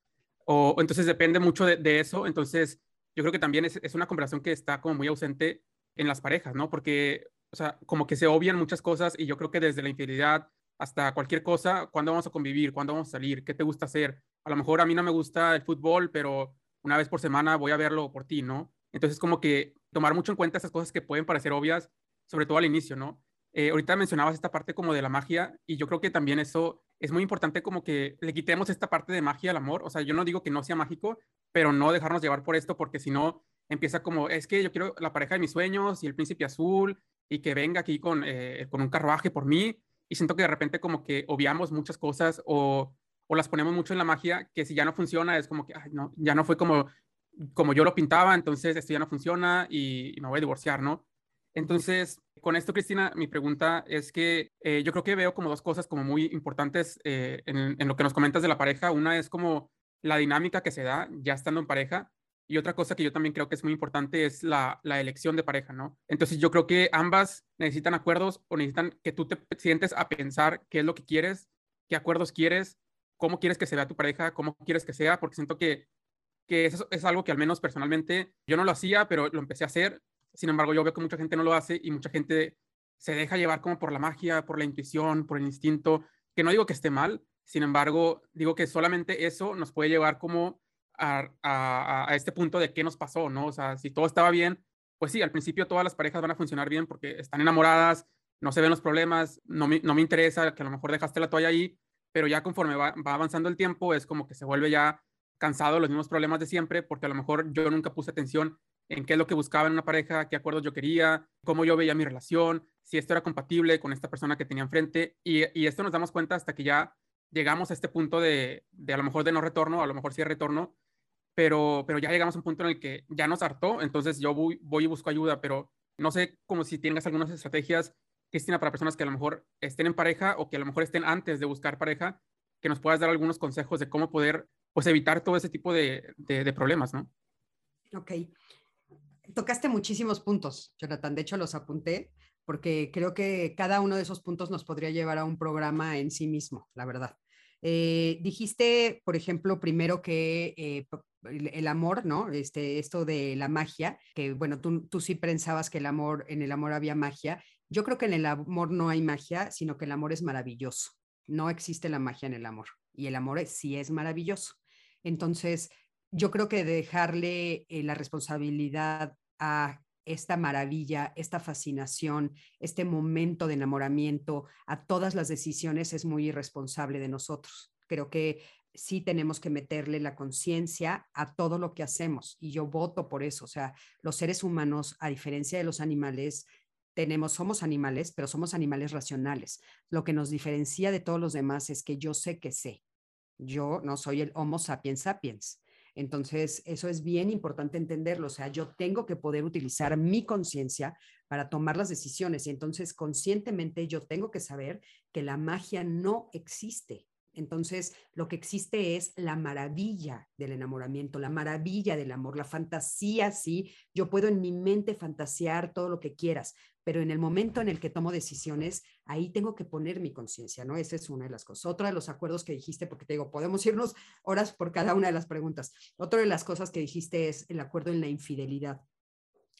O entonces depende mucho de, eso, entonces yo creo que también es, es, una conversación que está como muy ausente en las parejas, ¿no? Porque, o sea, como que se obvian muchas cosas y yo creo que desde la infidelidad hasta cualquier cosa, ¿cuándo vamos a convivir? ¿Cuándo vamos a salir? ¿Qué te gusta hacer? A lo mejor a mí no me gusta el fútbol, pero una vez por semana voy a verlo por ti, ¿no? Entonces, como que tomar mucho en cuenta esas cosas que pueden parecer obvias, sobre todo al inicio, ¿no? Eh, ahorita mencionabas esta parte como de la magia y yo creo que también eso es muy importante como que le quitemos esta parte de magia al amor. O sea, yo no digo que no sea mágico, pero no dejarnos llevar por esto porque si no empieza como, es que yo quiero la pareja de mis sueños y el príncipe azul y que venga aquí con, eh, con un carruaje por mí y siento que de repente como que obviamos muchas cosas o, o las ponemos mucho en la magia que si ya no funciona es como que, no, ya no fue como, como yo lo pintaba, entonces esto ya no funciona y, y me voy a divorciar, ¿no? Entonces, con esto, Cristina, mi pregunta es que eh, yo creo que veo como dos cosas como muy importantes eh, en, lo que nos comentas de la pareja. Una es como la dinámica que se da ya estando en pareja y otra cosa que yo también creo que es muy importante es la, la elección de pareja, ¿no? Entonces yo creo que ambas necesitan acuerdos o necesitan que tú te sientes a pensar qué es lo que quieres, qué acuerdos quieres, cómo quieres que se vea tu pareja, cómo quieres que sea, porque siento que, que eso es algo que al menos personalmente yo no lo hacía, pero lo empecé a hacer sin embargo, yo veo que mucha gente no lo hace y mucha gente se deja llevar como por la magia, por la intuición, por el instinto, que no digo que esté mal, sin embargo, digo que solamente eso nos puede llevar como a, este punto de qué nos pasó, ¿no? O sea, si todo estaba bien, pues sí, al principio todas las parejas van a funcionar bien porque están enamoradas, no se ven los problemas, no me, no me interesa que a lo mejor dejaste la toalla ahí, pero ya conforme va, va avanzando el tiempo es como que se vuelve ya cansado los mismos problemas de siempre porque a lo mejor yo nunca puse atención en qué es lo que buscaba en una pareja, qué acuerdos yo quería, cómo yo veía mi relación, si esto era compatible con esta persona que tenía enfrente. Y, esto nos damos cuenta hasta que ya llegamos a este punto de, de, a lo mejor de no retorno, a lo mejor sí de retorno, pero, pero ya llegamos a un punto en el que ya nos hartó, entonces yo voy, voy y busco ayuda, pero no sé como si tengas algunas estrategias, Cristina, para personas que a lo mejor estén en pareja o que a lo mejor estén antes de buscar pareja, que nos puedas dar algunos consejos de cómo poder pues evitar todo ese tipo de, de, de problemas, ¿no? Ok tocaste muchísimos puntos, Jonathan. De hecho, los apunté porque creo que cada uno de esos puntos nos podría llevar a un programa en sí mismo, la verdad. Eh, dijiste, por ejemplo, primero que eh, el amor, ¿no? Este, esto de la magia, que bueno, tú, tú sí pensabas que el amor, en el amor había magia. Yo creo que en el amor no hay magia, sino que el amor es maravilloso. No existe la magia en el amor y el amor sí es maravilloso. Entonces, yo creo que dejarle eh, la responsabilidad a esta maravilla, esta fascinación, este momento de enamoramiento a todas las decisiones es muy irresponsable de nosotros. Creo que sí tenemos que meterle la conciencia a todo lo que hacemos y yo voto por eso. O sea, los seres humanos, a diferencia de los animales, tenemos, somos animales, pero somos animales racionales. Lo que nos diferencia de todos los demás es que yo sé que sé. Yo no soy el Homo sapiens sapiens. Entonces, eso es bien importante entenderlo. O sea, yo tengo que poder utilizar mi conciencia para tomar las decisiones. Y entonces, conscientemente, yo tengo que saber que la magia no existe. Entonces, lo que existe es la maravilla del enamoramiento, la maravilla del amor, la fantasía, sí. Yo puedo en mi mente fantasear todo lo que quieras, pero en el momento en el que tomo decisiones, ahí tengo que poner mi conciencia, ¿no? Esa es una de las cosas. Otra de los acuerdos que dijiste, porque te digo, podemos irnos horas por cada una de las preguntas. Otra de las cosas que dijiste es el acuerdo en la infidelidad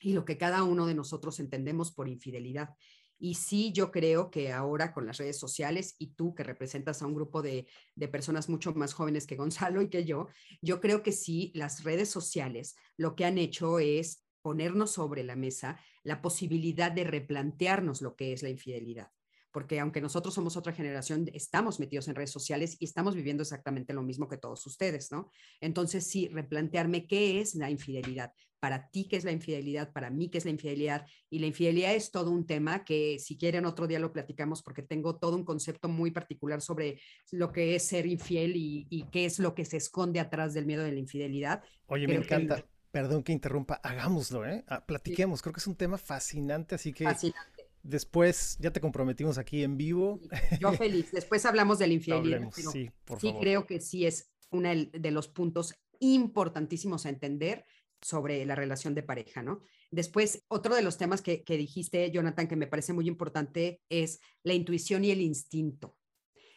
y lo que cada uno de nosotros entendemos por infidelidad. Y sí, yo creo que ahora con las redes sociales y tú que representas a un grupo de, personas mucho más jóvenes que Gonzalo y que yo, yo creo que sí, las redes sociales lo que han hecho es ponernos sobre la mesa la posibilidad de replantearnos lo que es la infidelidad porque aunque nosotros somos otra generación, estamos metidos en redes sociales y estamos viviendo exactamente lo mismo que todos ustedes, ¿no? Entonces, sí, replantearme qué es la infidelidad. Para ti, ¿qué es la infidelidad? Para mí, ¿qué es la infidelidad? Y la infidelidad es todo un tema que si quieren otro día lo platicamos porque tengo todo un concepto muy particular sobre lo que es ser infiel y, qué es lo que se esconde atrás del miedo de la infidelidad. Oye, me encanta. Perdón que interrumpa, hagámoslo, ¿eh? Ah, platiquemos, creo que es un tema fascinante, así que fascinante Después ya te comprometimos aquí en vivo. Yo feliz. Después hablamos de la infidelidad. sí, por sí creo que sí es uno de los puntos importantísimos a entender sobre la relación de pareja, ¿no? Después, otro de los temas que, que dijiste, Jonathan, que me parece muy importante es la intuición y el instinto.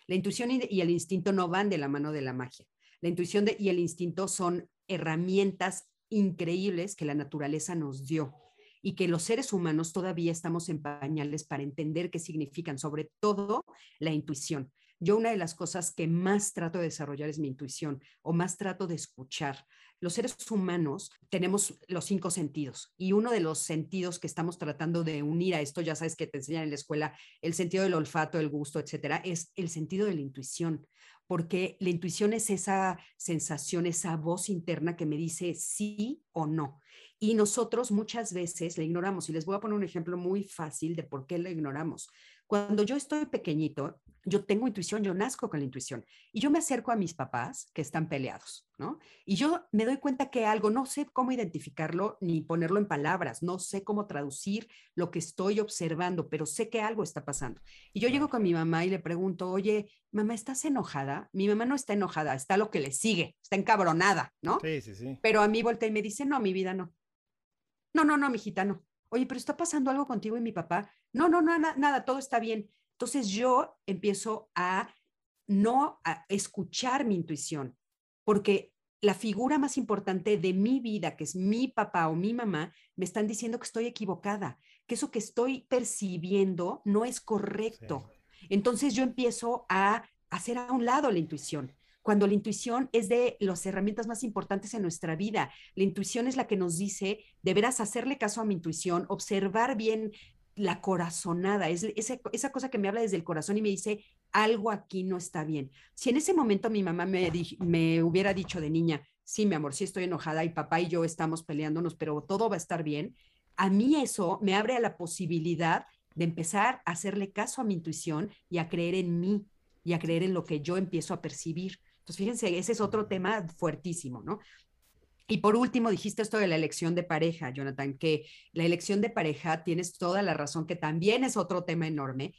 La intuición y el instinto no van de la mano de la magia. La intuición y el instinto son herramientas increíbles que la naturaleza nos dio y que los seres humanos todavía estamos en pañales para entender qué significan, sobre todo la intuición. Yo una de las cosas que más trato de desarrollar es mi intuición o más trato de escuchar. Los seres humanos tenemos los cinco sentidos y uno de los sentidos que estamos tratando de unir a esto, ya sabes que te enseñan en la escuela, el sentido del olfato, el gusto, etcétera, es el sentido de la intuición, porque la intuición es esa sensación, esa voz interna que me dice sí o no. Y nosotros muchas veces la ignoramos. Y les voy a poner un ejemplo muy fácil de por qué la ignoramos. Cuando yo estoy pequeñito, yo tengo intuición, yo nazco con la intuición. Y yo me acerco a mis papás que están peleados, ¿no? Y yo me doy cuenta que algo, no sé cómo identificarlo ni ponerlo en palabras, no sé cómo traducir lo que estoy observando, pero sé que algo está pasando. Y yo llego con mi mamá y le pregunto, oye, mamá, ¿estás enojada? Mi mamá no está enojada, está lo que le sigue, está encabronada, ¿no? Sí, sí, sí. Pero a mí voltea y me dice, no, mi vida no. No, no, no, mijita, no. Oye, pero está pasando algo contigo y mi papá. No, no, no, nada, todo está bien. Entonces yo empiezo a no a escuchar mi intuición, porque la figura más importante de mi vida, que es mi papá o mi mamá, me están diciendo que estoy equivocada, que eso que estoy percibiendo no es correcto. Entonces yo empiezo a hacer a un lado la intuición cuando la intuición es de las herramientas más importantes en nuestra vida. La intuición es la que nos dice, deberás hacerle caso a mi intuición, observar bien la corazonada, es esa, cosa que me habla desde el corazón y me dice, algo aquí no está bien. Si en ese momento mi mamá me, me hubiera dicho de niña, sí, mi amor, sí estoy enojada y papá y yo estamos peleándonos, pero todo va a estar bien, a mí eso me abre a la posibilidad de empezar a hacerle caso a mi intuición y a creer en mí y a creer en lo que yo empiezo a percibir. Entonces, fíjense, ese es otro tema fuertísimo, ¿no? Y por último, dijiste esto de la elección de pareja, Jonathan, que la elección de pareja, tienes toda la razón, que también es otro tema enorme.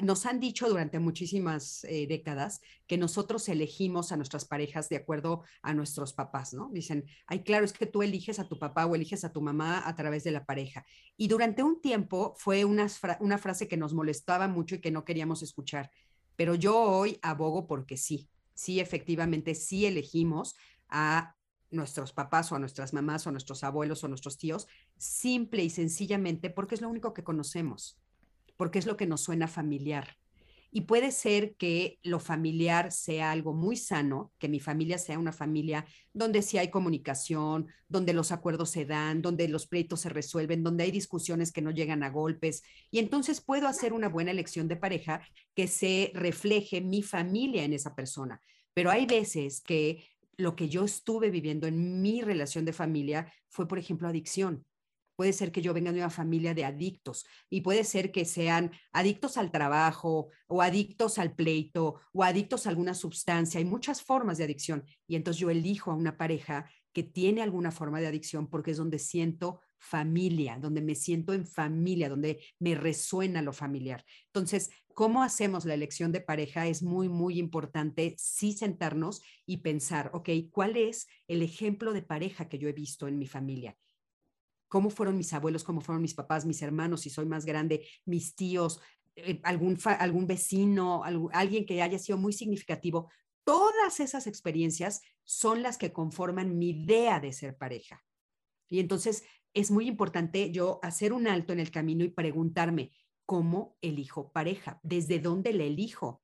nos han dicho durante muchísimas eh, décadas que nosotros elegimos a nuestras parejas de acuerdo a nuestros papás, ¿no? Dicen, ay, claro, es que tú eliges a tu papá o eliges a tu mamá a través de la pareja. Y durante un tiempo fue una, una frase que nos molestaba mucho y que no queríamos escuchar. Pero yo hoy abogo porque sí sí, efectivamente, sí elegimos a nuestros papás o a nuestras mamás o a nuestros abuelos o a nuestros tíos, simple y sencillamente porque es lo único que conocemos, porque es lo que nos suena familiar. Y puede ser que lo familiar sea algo muy sano, que mi familia sea una familia donde sí hay comunicación, donde los acuerdos se dan, donde los pleitos se resuelven, donde hay discusiones que no llegan a golpes. Y entonces puedo hacer una buena elección de pareja que se refleje mi familia en esa persona. Pero hay veces que lo que yo estuve viviendo en mi relación de familia fue, por ejemplo, adicción Puede ser que yo venga de una familia de adictos y puede ser que sean adictos al trabajo o adictos al pleito o adictos a alguna sustancia. Hay muchas formas de adicción y entonces yo elijo a una pareja que tiene alguna forma de adicción porque es donde siento familia, donde me siento en familia, donde me resuena lo familiar. Entonces, ¿cómo hacemos la elección de pareja? Es muy, muy importante sí sentarnos y pensar, ok, ¿cuál es el ejemplo de pareja que yo he visto en mi familia? cómo fueron mis abuelos, cómo fueron mis papás, mis hermanos, si soy más grande, mis tíos, eh, algún, algún vecino, alguien que haya sido muy significativo. Todas esas experiencias son las que conforman mi idea de ser pareja. Y entonces es muy importante yo hacer un alto en el camino y preguntarme, ¿cómo elijo pareja? ¿Desde dónde le elijo?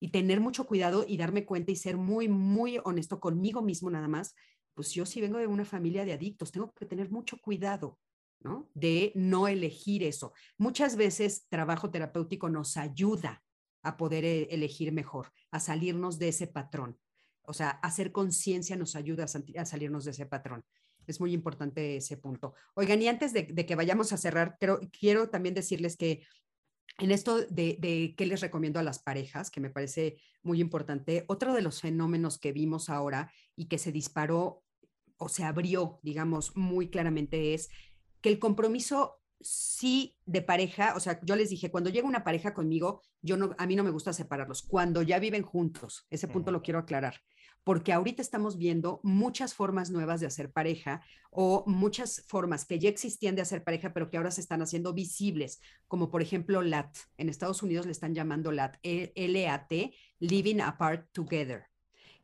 Y tener mucho cuidado y darme cuenta y ser muy, muy honesto conmigo mismo nada más pues yo sí vengo de una familia de adictos, tengo que tener mucho cuidado, ¿no? De no elegir eso. Muchas veces trabajo terapéutico nos ayuda a poder eh, elegir mejor, a salirnos de ese patrón. O sea, hacer conciencia nos ayuda a, salirnos de ese patrón. Es muy importante ese punto. Oigan, y antes de, que vayamos a cerrar, quiero también decirles que en esto de, de, qué les recomiendo a las parejas, que me parece muy importante, otro de los fenómenos que vimos ahora y que se disparó o se abrió, digamos, muy claramente es que el compromiso sí de pareja, o sea, yo les dije, cuando llega una pareja conmigo, yo no, a mí no me gusta separarlos, cuando ya viven juntos, ese punto lo quiero aclarar, porque ahorita estamos viendo muchas formas nuevas de hacer pareja o muchas formas que ya existían de hacer pareja, pero que ahora se están haciendo visibles, como por ejemplo LAT, en Estados Unidos le están llamando LAT, L-A-T, Living Apart Together.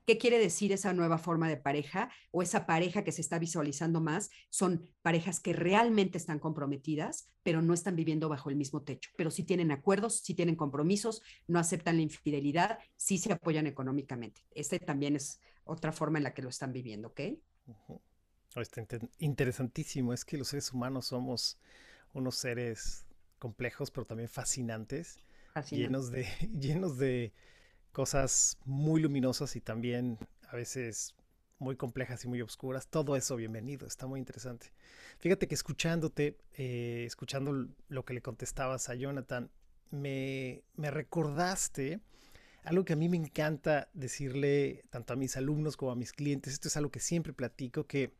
¿Qué quiere decir esa nueva forma de pareja o esa pareja que se está visualizando más? Son parejas que realmente están comprometidas, pero no están viviendo bajo el mismo techo, pero sí tienen acuerdos, sí tienen compromisos, no aceptan la infidelidad, sí se apoyan económicamente. Este también es otra forma en la que lo están viviendo, ¿ok? Está interesantísimo, es que los seres humanos somos unos seres complejos, pero también fascinantes, llenos de, llenos de cosas muy luminosas y también a veces muy complejas y muy oscuras. Todo eso bienvenido, está muy interesante. Fíjate que escuchándote, eh, escuchando lo que le contestabas a Jonathan, me, me recordaste algo que a mí me encanta decirle tanto a mis alumnos como a mis clientes. Esto es algo que siempre platico, que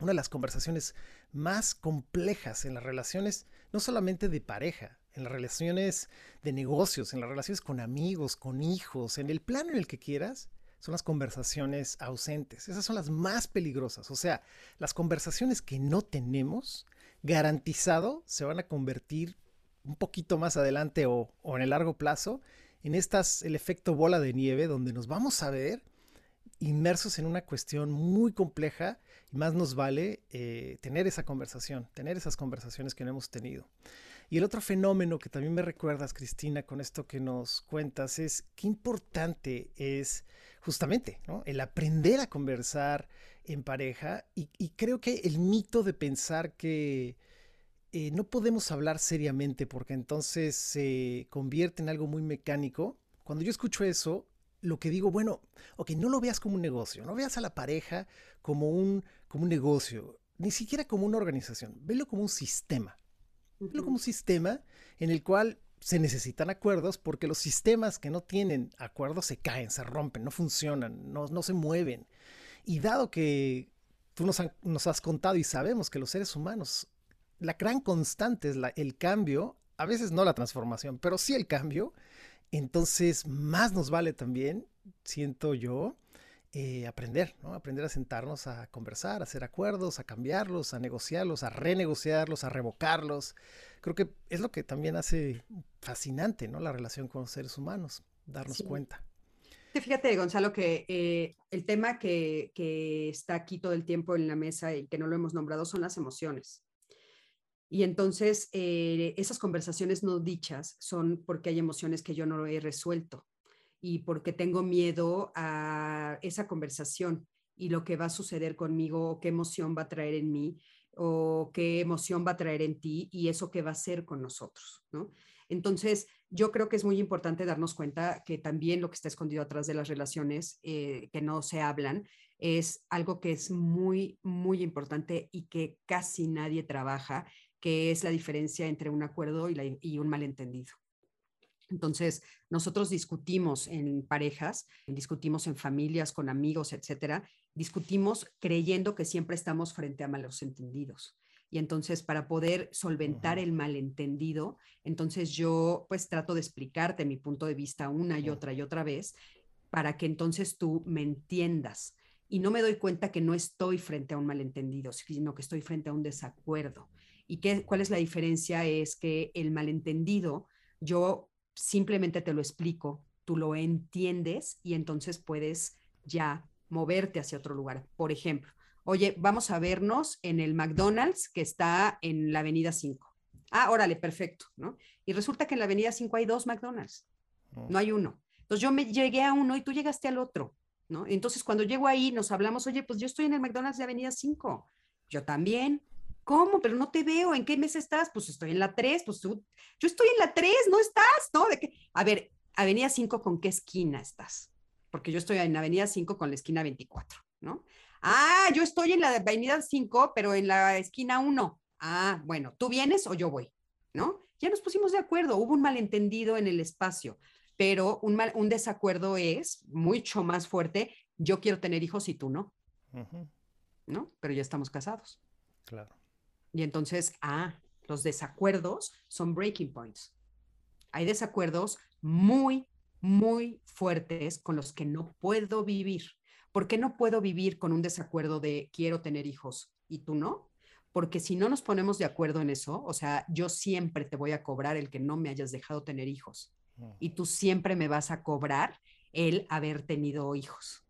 una de las conversaciones más complejas en las relaciones, no solamente de pareja, en las relaciones de negocios, en las relaciones con amigos, con hijos, en el plano en el que quieras, son las conversaciones ausentes. Esas son las más peligrosas. O sea, las conversaciones que no tenemos, garantizado, se van a convertir un poquito más adelante o, en el largo plazo en estas, el efecto bola de nieve, donde nos vamos a ver inmersos en una cuestión muy compleja y más nos vale eh, tener esa conversación, tener esas conversaciones que no hemos tenido. Y el otro fenómeno que también me recuerdas, Cristina, con esto que nos cuentas, es qué importante es justamente el aprender a conversar en pareja. Y, creo que el mito de pensar que eh, no podemos hablar seriamente porque entonces se convierte en algo muy mecánico. Cuando yo escucho eso, lo que digo, bueno, ok, no lo veas como un negocio, no veas a la pareja como un, como un negocio, ni siquiera como una organización, velo como un sistema como un sistema en el cual se necesitan acuerdos porque los sistemas que no tienen acuerdos se caen, se rompen, no funcionan, no, no se mueven. Y dado que tú nos, nos, has contado y sabemos que los seres humanos, la gran constante es la, el cambio, a veces no la transformación, pero sí el cambio, entonces más nos vale también, siento yo, eh, aprender, ¿no? Aprender a sentarnos a conversar, a hacer acuerdos, a cambiarlos, a negociarlos, a renegociarlos, a revocarlos. Creo que es lo que también hace fascinante, ¿no? La relación con los seres humanos, darnos cuenta. Fíjate, Gonzalo, que eh, el tema que, que está aquí todo el tiempo en la mesa y que no lo hemos nombrado son las emociones. Y entonces eh, esas conversaciones no dichas son porque hay emociones que yo no he resuelto y porque tengo miedo a esa conversación y lo que va a suceder conmigo qué emoción va a traer en mí o qué emoción va a traer en ti y eso qué va a hacer con nosotros, ¿no? Entonces, yo creo que es muy importante darnos cuenta que también lo que está escondido atrás de las relaciones eh, que no se hablan es algo que es muy, muy importante y que casi nadie trabaja, que es la diferencia entre un acuerdo y, y un malentendido. Entonces, nosotros discutimos en parejas, discutimos en familias, con amigos, etcétera, discutimos creyendo que siempre estamos frente a malos entendidos. Y entonces, para poder solventar el malentendido, entonces yo pues trato de explicarte mi punto de vista una y otra y otra vez para que entonces tú me entiendas. Y no me doy cuenta que no estoy frente a un malentendido, sino que estoy frente a un desacuerdo. ¿Y qué, cuál es la diferencia? Es que el malentendido, yo simplemente te lo explico, tú lo entiendes y entonces puedes ya moverte hacia otro lugar. Por ejemplo, oye, vamos a vernos en el McDonald's que está en la Avenida 5. Ah, órale, perfecto, ¿no? Y resulta que en la Avenida 5 hay dos McDonald's, oh. no hay uno. Entonces yo me llegué a uno y tú llegaste al otro, ¿no? Entonces cuando llego ahí nos hablamos, oye, pues yo estoy en el McDonald's de Avenida 5. Yo también. ¿Cómo? Pero no te veo. ¿En qué mes estás? Pues estoy en la 3. Pues tú, yo estoy en la 3, no estás, ¿no? ¿De qué? A ver, Avenida 5, ¿con qué esquina estás? Porque yo estoy en Avenida 5 con la esquina 24, ¿no? Ah, yo estoy en la Avenida 5, pero en la esquina 1. Ah, bueno, ¿tú vienes o yo voy? ¿No? Ya nos pusimos de acuerdo, hubo un malentendido en el espacio, pero un, mal, un desacuerdo es mucho más fuerte. Yo quiero tener hijos y tú no. ¿No? Pero ya estamos casados. Claro. Y entonces, ah, los desacuerdos son breaking points. Hay desacuerdos muy, muy fuertes con los que no puedo vivir. ¿Por qué no puedo vivir con un desacuerdo de quiero tener hijos y tú no? Porque si no nos ponemos de acuerdo en eso, o sea, yo siempre te voy a cobrar el que no me hayas dejado tener hijos y tú siempre me vas a cobrar el haber tenido hijos.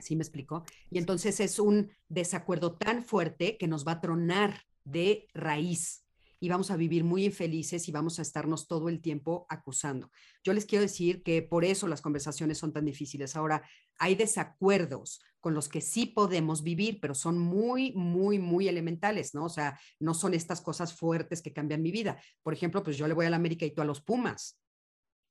¿Sí me explico? Y entonces es un desacuerdo tan fuerte que nos va a tronar de raíz y vamos a vivir muy infelices y vamos a estarnos todo el tiempo acusando. Yo les quiero decir que por eso las conversaciones son tan difíciles. Ahora, hay desacuerdos con los que sí podemos vivir, pero son muy, muy, muy elementales, ¿no? O sea, no son estas cosas fuertes que cambian mi vida. Por ejemplo, pues yo le voy a la América y tú a los Pumas,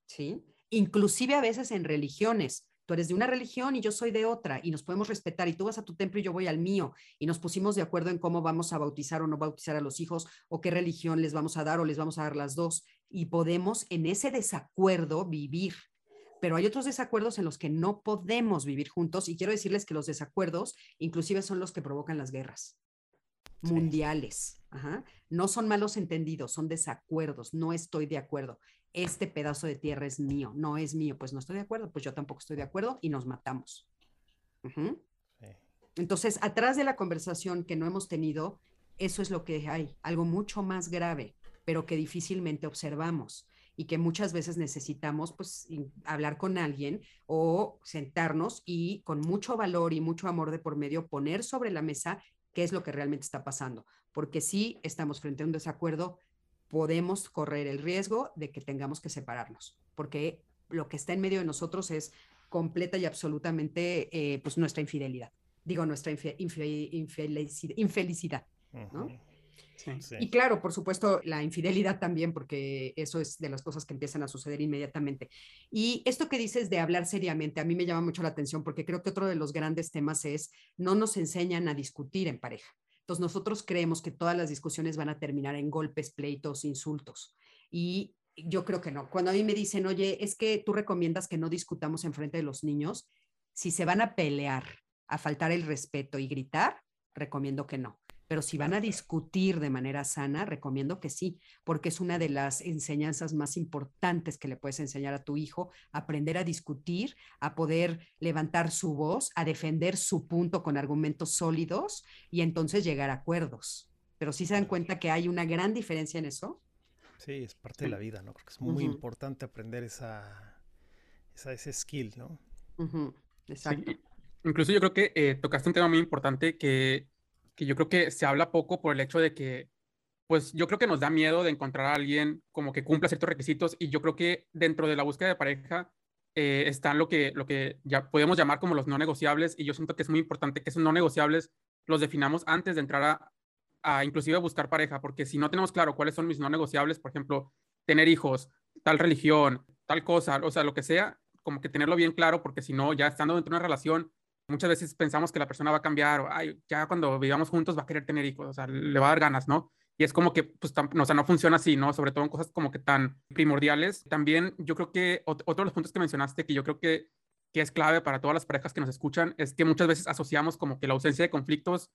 ¿sí? Inclusive a veces en religiones tú eres de una religión y yo soy de otra y nos podemos respetar y tú vas a tu templo y yo voy al mío y nos pusimos de acuerdo en cómo vamos a bautizar o no bautizar a los hijos o qué religión les vamos a dar o les vamos a dar las dos y podemos en ese desacuerdo vivir. Pero hay otros desacuerdos en los que no podemos vivir juntos y quiero decirles que los desacuerdos inclusive son los que provocan las guerras mundiales. No son malos entendidos, son desacuerdos, no estoy de acuerdo este pedazo de tierra es mío, no es mío, pues no estoy de acuerdo, pues yo tampoco estoy de acuerdo y nos matamos. Entonces, atrás de la conversación que no hemos tenido, eso es lo que hay, algo mucho más grave, pero que difícilmente observamos y que muchas veces necesitamos pues hablar con alguien o sentarnos y con mucho valor y mucho amor de por medio poner sobre la mesa qué es lo que realmente está pasando, porque si estamos frente a un desacuerdo, podemos correr el riesgo de que tengamos que separarnos, porque lo que está en medio de nosotros es completa y absolutamente eh, pues nuestra infidelidad, digo nuestra infelicidad, ¿no? Y claro, por supuesto, la infidelidad también, porque eso es de las cosas que empiezan a suceder inmediatamente. Y esto que dices de hablar seriamente, a mí me llama mucho la atención, porque creo que otro de los grandes temas es, no nos enseñan a discutir en pareja. Entonces nosotros creemos que todas las discusiones van a terminar en golpes, pleitos, insultos. Y yo creo que no. Cuando a mí me dicen, oye, es que tú recomiendas que no discutamos en frente de los niños, si se van a pelear, a faltar el respeto y gritar, recomiendo que no. Pero si van a discutir de manera sana, recomiendo que sí, porque es una de las enseñanzas más importantes que le puedes enseñar a tu hijo, aprender a discutir, a poder levantar su voz, a defender su punto con argumentos sólidos y entonces llegar a acuerdos. Pero sí se dan cuenta que hay una gran diferencia en eso. Sí, es parte de la vida, ¿no? Creo que es muy importante aprender esa, ese skill, ¿no? Exacto. Incluso yo creo que eh, tocaste un tema muy importante que que yo creo que se habla poco por el hecho de que pues yo creo que nos da miedo de encontrar a alguien como que cumpla ciertos requisitos y yo creo que dentro de la búsqueda de pareja eh, están lo que, lo que ya podemos llamar como los no negociables y yo siento que es muy importante que esos no negociables los definamos antes de entrar a, a inclusive buscar pareja, porque si no tenemos claro cuáles son mis no negociables, por ejemplo, tener hijos, tal religión, tal cosa, o sea, lo que sea, como que tenerlo bien claro, porque si no, ya estando dentro de una relación, muchas veces pensamos que la persona va a cambiar, o Ay, ya cuando vivamos juntos va a querer tener hijos, o sea, le va a dar ganas, ¿no? Y es como que, pues, no, o sea, no funciona así, ¿no? Sobre todo en cosas como que tan primordiales. También yo creo que otro de los puntos que mencionaste, que yo creo que, que es clave para todas las parejas que nos escuchan, es que muchas veces asociamos como que la ausencia de conflictos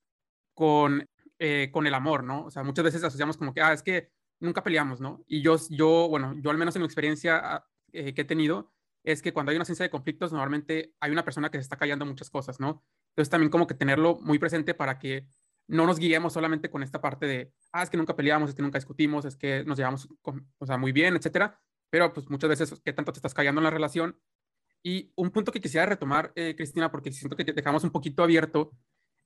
con, eh, con el amor, ¿no? O sea, muchas veces asociamos como que, ah, es que nunca peleamos, ¿no? Y yo, yo bueno, yo al menos en mi experiencia ah, eh, que he tenido, es que cuando hay una ausencia de conflictos, normalmente hay una persona que se está callando muchas cosas, ¿no? Entonces también como que tenerlo muy presente para que no nos guiemos solamente con esta parte de, ah, es que nunca peleamos, es que nunca discutimos, es que nos llevamos o sea, muy bien, etcétera. Pero pues muchas veces, ¿qué tanto te estás callando en la relación? Y un punto que quisiera retomar, eh, Cristina, porque siento que dejamos un poquito abierto,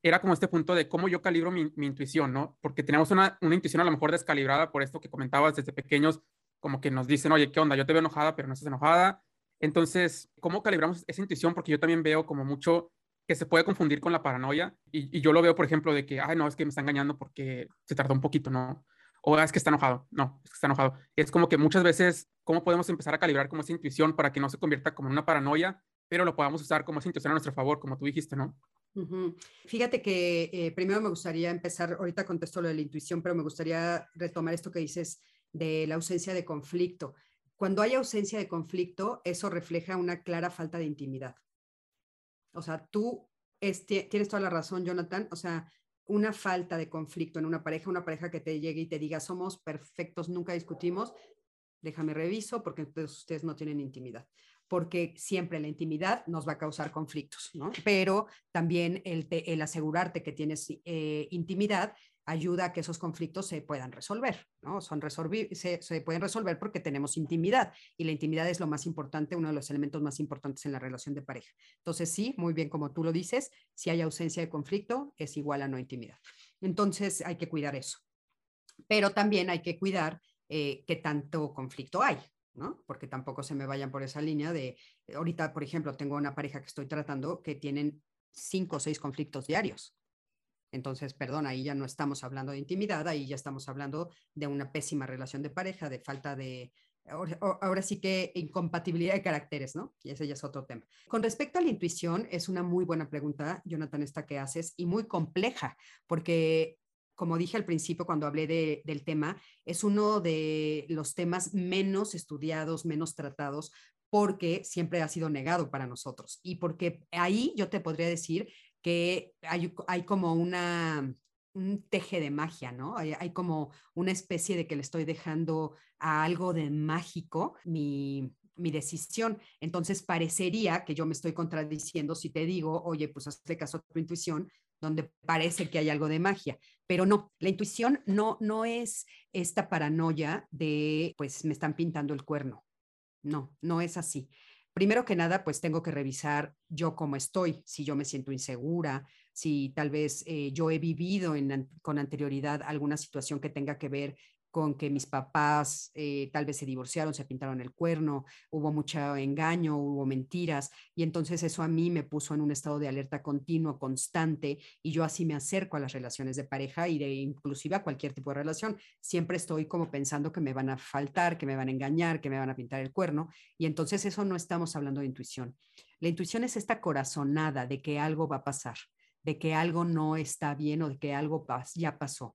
era como este punto de cómo yo calibro mi, intuición, ¿no? Porque tenemos una, una, intuición a lo mejor descalibrada por esto que comentabas desde pequeños, como que nos dicen, oye, ¿qué onda? Yo te veo enojada, pero no estás enojada. Entonces, ¿cómo calibramos esa intuición? Porque yo también veo como mucho que se puede confundir con la paranoia. Y, yo lo veo, por ejemplo, de que, ay, no, es que me está engañando porque se tardó un poquito, ¿no? O ah, es que está enojado. No, es que está enojado. Es como que muchas veces, ¿cómo podemos empezar a calibrar como esa intuición para que no se convierta como en una paranoia, pero lo podamos usar como esa intuición a nuestro favor, como tú dijiste, ¿no? Fíjate que eh, primero me gustaría empezar, ahorita contesto lo de la intuición, pero me gustaría retomar esto que dices de la ausencia de conflicto. Cuando hay ausencia de conflicto, eso refleja una clara falta de intimidad. O sea, tú este, tienes toda la razón, Jonathan. O sea, una falta de conflicto en una pareja, una pareja que te llegue y te diga, somos perfectos, nunca discutimos, déjame reviso porque entonces ustedes no tienen intimidad. Porque siempre la intimidad nos va a causar conflictos, ¿no? Pero también el, el asegurarte que tienes eh, intimidad ayuda a que esos conflictos se puedan resolver, ¿no? Son se, se, pueden resolver porque tenemos intimidad y la intimidad es lo más importante, uno de los elementos más importantes en la relación de pareja. Entonces, sí, muy bien como tú lo dices, si hay ausencia de conflicto es igual a no intimidad. Entonces, hay que cuidar eso. Pero también hay que cuidar eh, qué tanto conflicto hay, ¿no? Porque tampoco se me vayan por esa línea de, ahorita, por ejemplo, tengo una pareja que estoy tratando que tienen cinco o seis conflictos diarios. Entonces, perdón, ahí ya no estamos hablando de intimidad, ahí ya estamos hablando de una pésima relación de pareja, de falta de, ahora, sí que incompatibilidad de caracteres, ¿no? Y ese ya es otro tema. Con respecto a la intuición, es una muy buena pregunta, Jonathan, esta que haces, y muy compleja, porque como dije al principio cuando hablé del tema, es uno de los temas menos estudiados, menos tratados, porque siempre ha sido negado para nosotros. Y porque ahí yo te podría decir que hay, hay como una, un teje de magia, ¿no? Hay, hay, como una especie de que le estoy dejando a algo de mágico mi, mi decisión. Entonces parecería que yo me estoy contradiciendo si te digo, oye, pues hazle caso a tu intuición, donde parece que hay algo de magia. Pero no, la intuición no, no es esta paranoia de, pues me están pintando el cuerno. No, no es así. Primero que nada, pues tengo que revisar yo cómo estoy, si yo me siento insegura, si tal vez eh, yo he vivido con anterioridad alguna situación que tenga que ver con que mis papás eh, tal vez se divorciaron, se pintaron el cuerno, hubo mucho engaño, hubo mentiras, y entonces eso a mí me puso en un estado de alerta continuo, constante, y yo así me acerco a las relaciones de pareja y de inclusive a cualquier tipo de relación. Siempre estoy como pensando que me van a faltar, que me van a engañar, que me van a pintar el cuerno, y entonces eso no estamos hablando de intuición. La intuición es esta corazonada de que algo va a pasar, de que algo no está bien o de que algo ya pasó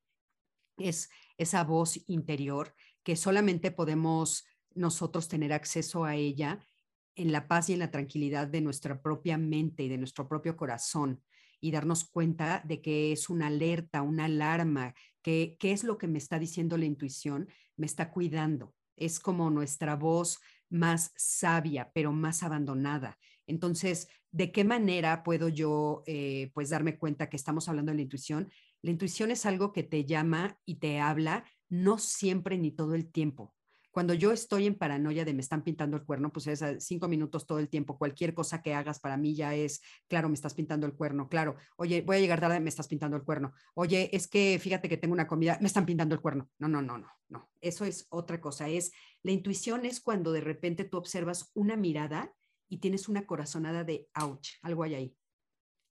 es esa voz interior que solamente podemos nosotros tener acceso a ella en la paz y en la tranquilidad de nuestra propia mente y de nuestro propio corazón y darnos cuenta de que es una alerta, una alarma, que qué es lo que me está diciendo la intuición, me está cuidando. Es como nuestra voz más sabia, pero más abandonada. Entonces, ¿de qué manera puedo yo eh, pues darme cuenta que estamos hablando de la intuición? La intuición es algo que te llama y te habla, no siempre ni todo el tiempo. Cuando yo estoy en paranoia de me están pintando el cuerno, pues es cinco minutos todo el tiempo. Cualquier cosa que hagas para mí ya es, claro, me estás pintando el cuerno. Claro, oye, voy a llegar tarde, me estás pintando el cuerno. Oye, es que fíjate que tengo una comida, me están pintando el cuerno. No, no, no, no, no. Eso es otra cosa. Es la intuición es cuando de repente tú observas una mirada y tienes una corazonada de ouch, algo hay ahí.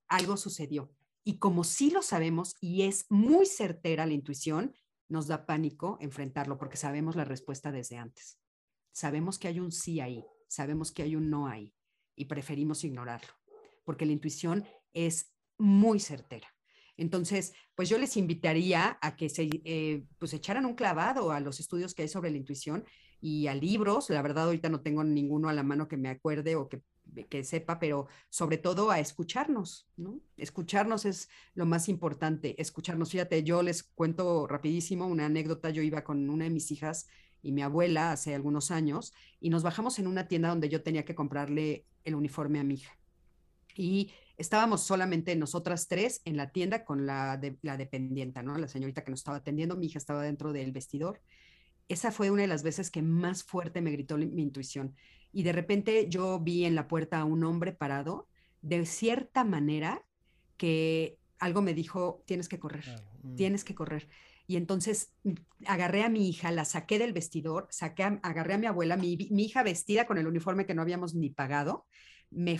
Algo sucedió. Y como sí lo sabemos y es muy certera la intuición, nos da pánico enfrentarlo porque sabemos la respuesta desde antes. Sabemos que hay un sí ahí, sabemos que hay un no ahí y preferimos ignorarlo porque la intuición es muy certera. Entonces, pues yo les invitaría a que se eh, pues echaran un clavado a los estudios que hay sobre la intuición y a libros. La verdad, ahorita no tengo ninguno a la mano que me acuerde o que que sepa, pero sobre todo a escucharnos, ¿no? Escucharnos es lo más importante, escucharnos. Fíjate, yo les cuento rapidísimo una anécdota, yo iba con una de mis hijas y mi abuela hace algunos años y nos bajamos en una tienda donde yo tenía que comprarle el uniforme a mi hija. Y estábamos solamente nosotras tres en la tienda con la, de, la dependienta, ¿no? La señorita que nos estaba atendiendo, mi hija estaba dentro del vestidor. Esa fue una de las veces que más fuerte me gritó mi intuición y de repente yo vi en la puerta a un hombre parado, de cierta manera que algo me dijo, tienes que correr, mm. tienes que correr. Y entonces mm, agarré a mi hija, la saqué del vestidor, saqué agarré a mi abuela, mi, hija vestida con el uniforme que no habíamos ni pagado, me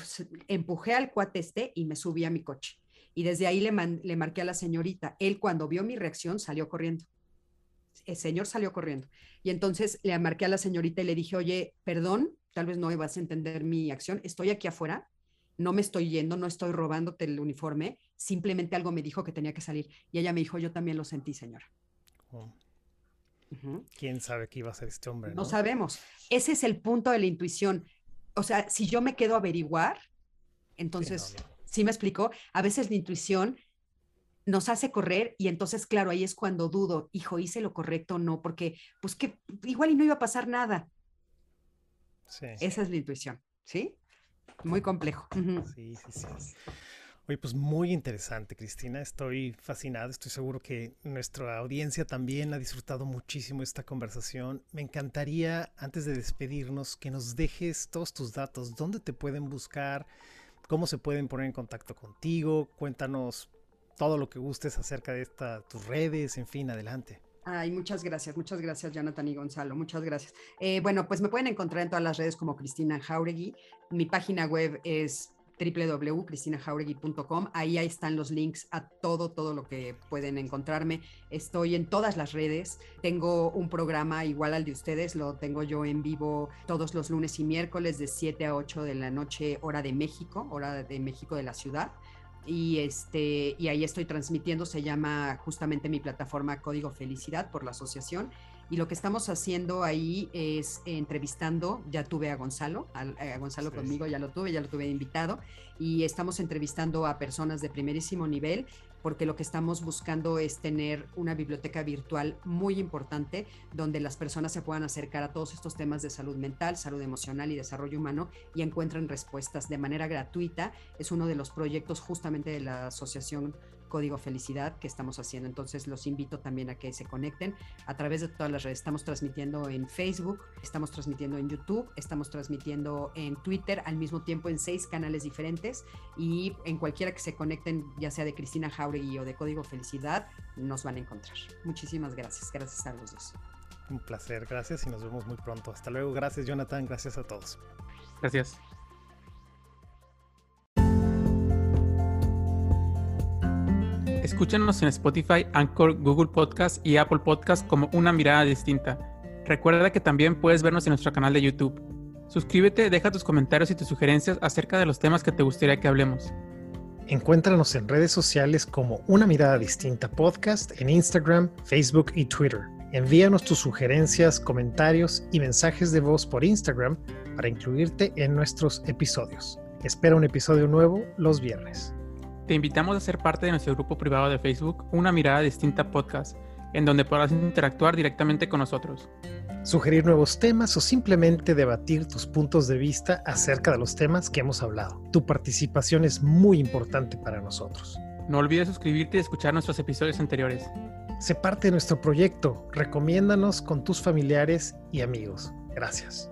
empujé al cuate este y me subí a mi coche. Y desde ahí le, le marqué a la señorita. Él cuando vio mi reacción salió corriendo. El señor salió corriendo. Y entonces le marqué a la señorita y le dije, oye, perdón, tal vez no vas a entender mi acción, estoy aquí afuera, no me estoy yendo, no estoy robándote el uniforme, simplemente algo me dijo que tenía que salir. Y ella me dijo, yo también lo sentí, señora. Oh. ¿Quién sabe qué iba a ser este hombre? No? sabemos. Ese es el punto de la intuición. O sea, si yo me quedo a averiguar, entonces, sí, me explicó, a veces la intuición nos hace correr y entonces, claro, ahí es cuando dudo, hijo, hice lo correcto o no, porque pues que igual y no iba a pasar nada. Esa es la intuición, ¿sí? Muy complejo. Sí, sí, sí. Oye, pues muy interesante, Cristina. Estoy fascinado. Estoy seguro que nuestra audiencia también ha disfrutado muchísimo esta conversación. Me encantaría, antes de despedirnos, que nos dejes todos tus datos, dónde te pueden buscar, cómo se pueden poner en contacto contigo. Cuéntanos todo lo que gustes acerca de esta, tus redes, en fin, adelante. Ay, muchas gracias, muchas gracias, Jonathan y Gonzalo, muchas gracias. Eh, bueno, pues me pueden encontrar en todas las redes como Cristina Jauregui. Mi página web es www.cristinajauregui.com. Ahí, ahí están los links a todo, todo lo que pueden encontrarme. Estoy en todas las redes. Tengo un programa igual al de ustedes, lo tengo yo en vivo todos los lunes y miércoles de 7 a 8 de la noche, hora de México, hora de México de la ciudad y este y ahí estoy transmitiendo se llama justamente mi plataforma Código Felicidad por la asociación y lo que estamos haciendo ahí es entrevistando ya tuve a Gonzalo a, Gonzalo conmigo ya lo tuve ya lo tuve invitado y estamos entrevistando a personas de primerísimo nivel porque lo que estamos buscando es tener una biblioteca virtual muy importante donde las personas se puedan acercar a todos estos temas de salud mental, salud emocional y desarrollo humano y encuentren respuestas de manera gratuita. Es uno de los proyectos justamente de la Asociación Código Felicidad que estamos haciendo. Entonces los invito también a que se conecten a través de todas las redes. Estamos transmitiendo en Facebook, estamos transmitiendo en YouTube, estamos transmitiendo en Twitter al mismo tiempo en seis canales diferentes y en cualquiera que se conecten, ya sea de Cristina Jauregui o de Código Felicidad, nos van a encontrar. Muchísimas gracias. Gracias a los dos. Un placer, gracias y nos vemos muy pronto. Hasta luego. Gracias Jonathan, gracias a todos. Gracias. Escúchanos en Spotify, Anchor, Google Podcast y Apple Podcast como una mirada distinta. Recuerda que también puedes vernos en nuestro canal de YouTube. Suscríbete, deja tus comentarios y tus sugerencias acerca de los temas que te gustaría que hablemos. Encuéntranos en redes sociales como Una Mirada Distinta Podcast en Instagram, Facebook y Twitter. Envíanos tus sugerencias, comentarios y mensajes de voz por Instagram para incluirte en nuestros episodios. Espera un episodio nuevo los viernes. Te invitamos a ser parte de nuestro grupo privado de Facebook, Una Mirada Distinta Podcast, en donde podrás interactuar directamente con nosotros. Sugerir nuevos temas o simplemente debatir tus puntos de vista acerca de los temas que hemos hablado. Tu participación es muy importante para nosotros. No olvides suscribirte y escuchar nuestros episodios anteriores. Sé parte de nuestro proyecto. Recomiéndanos con tus familiares y amigos. Gracias.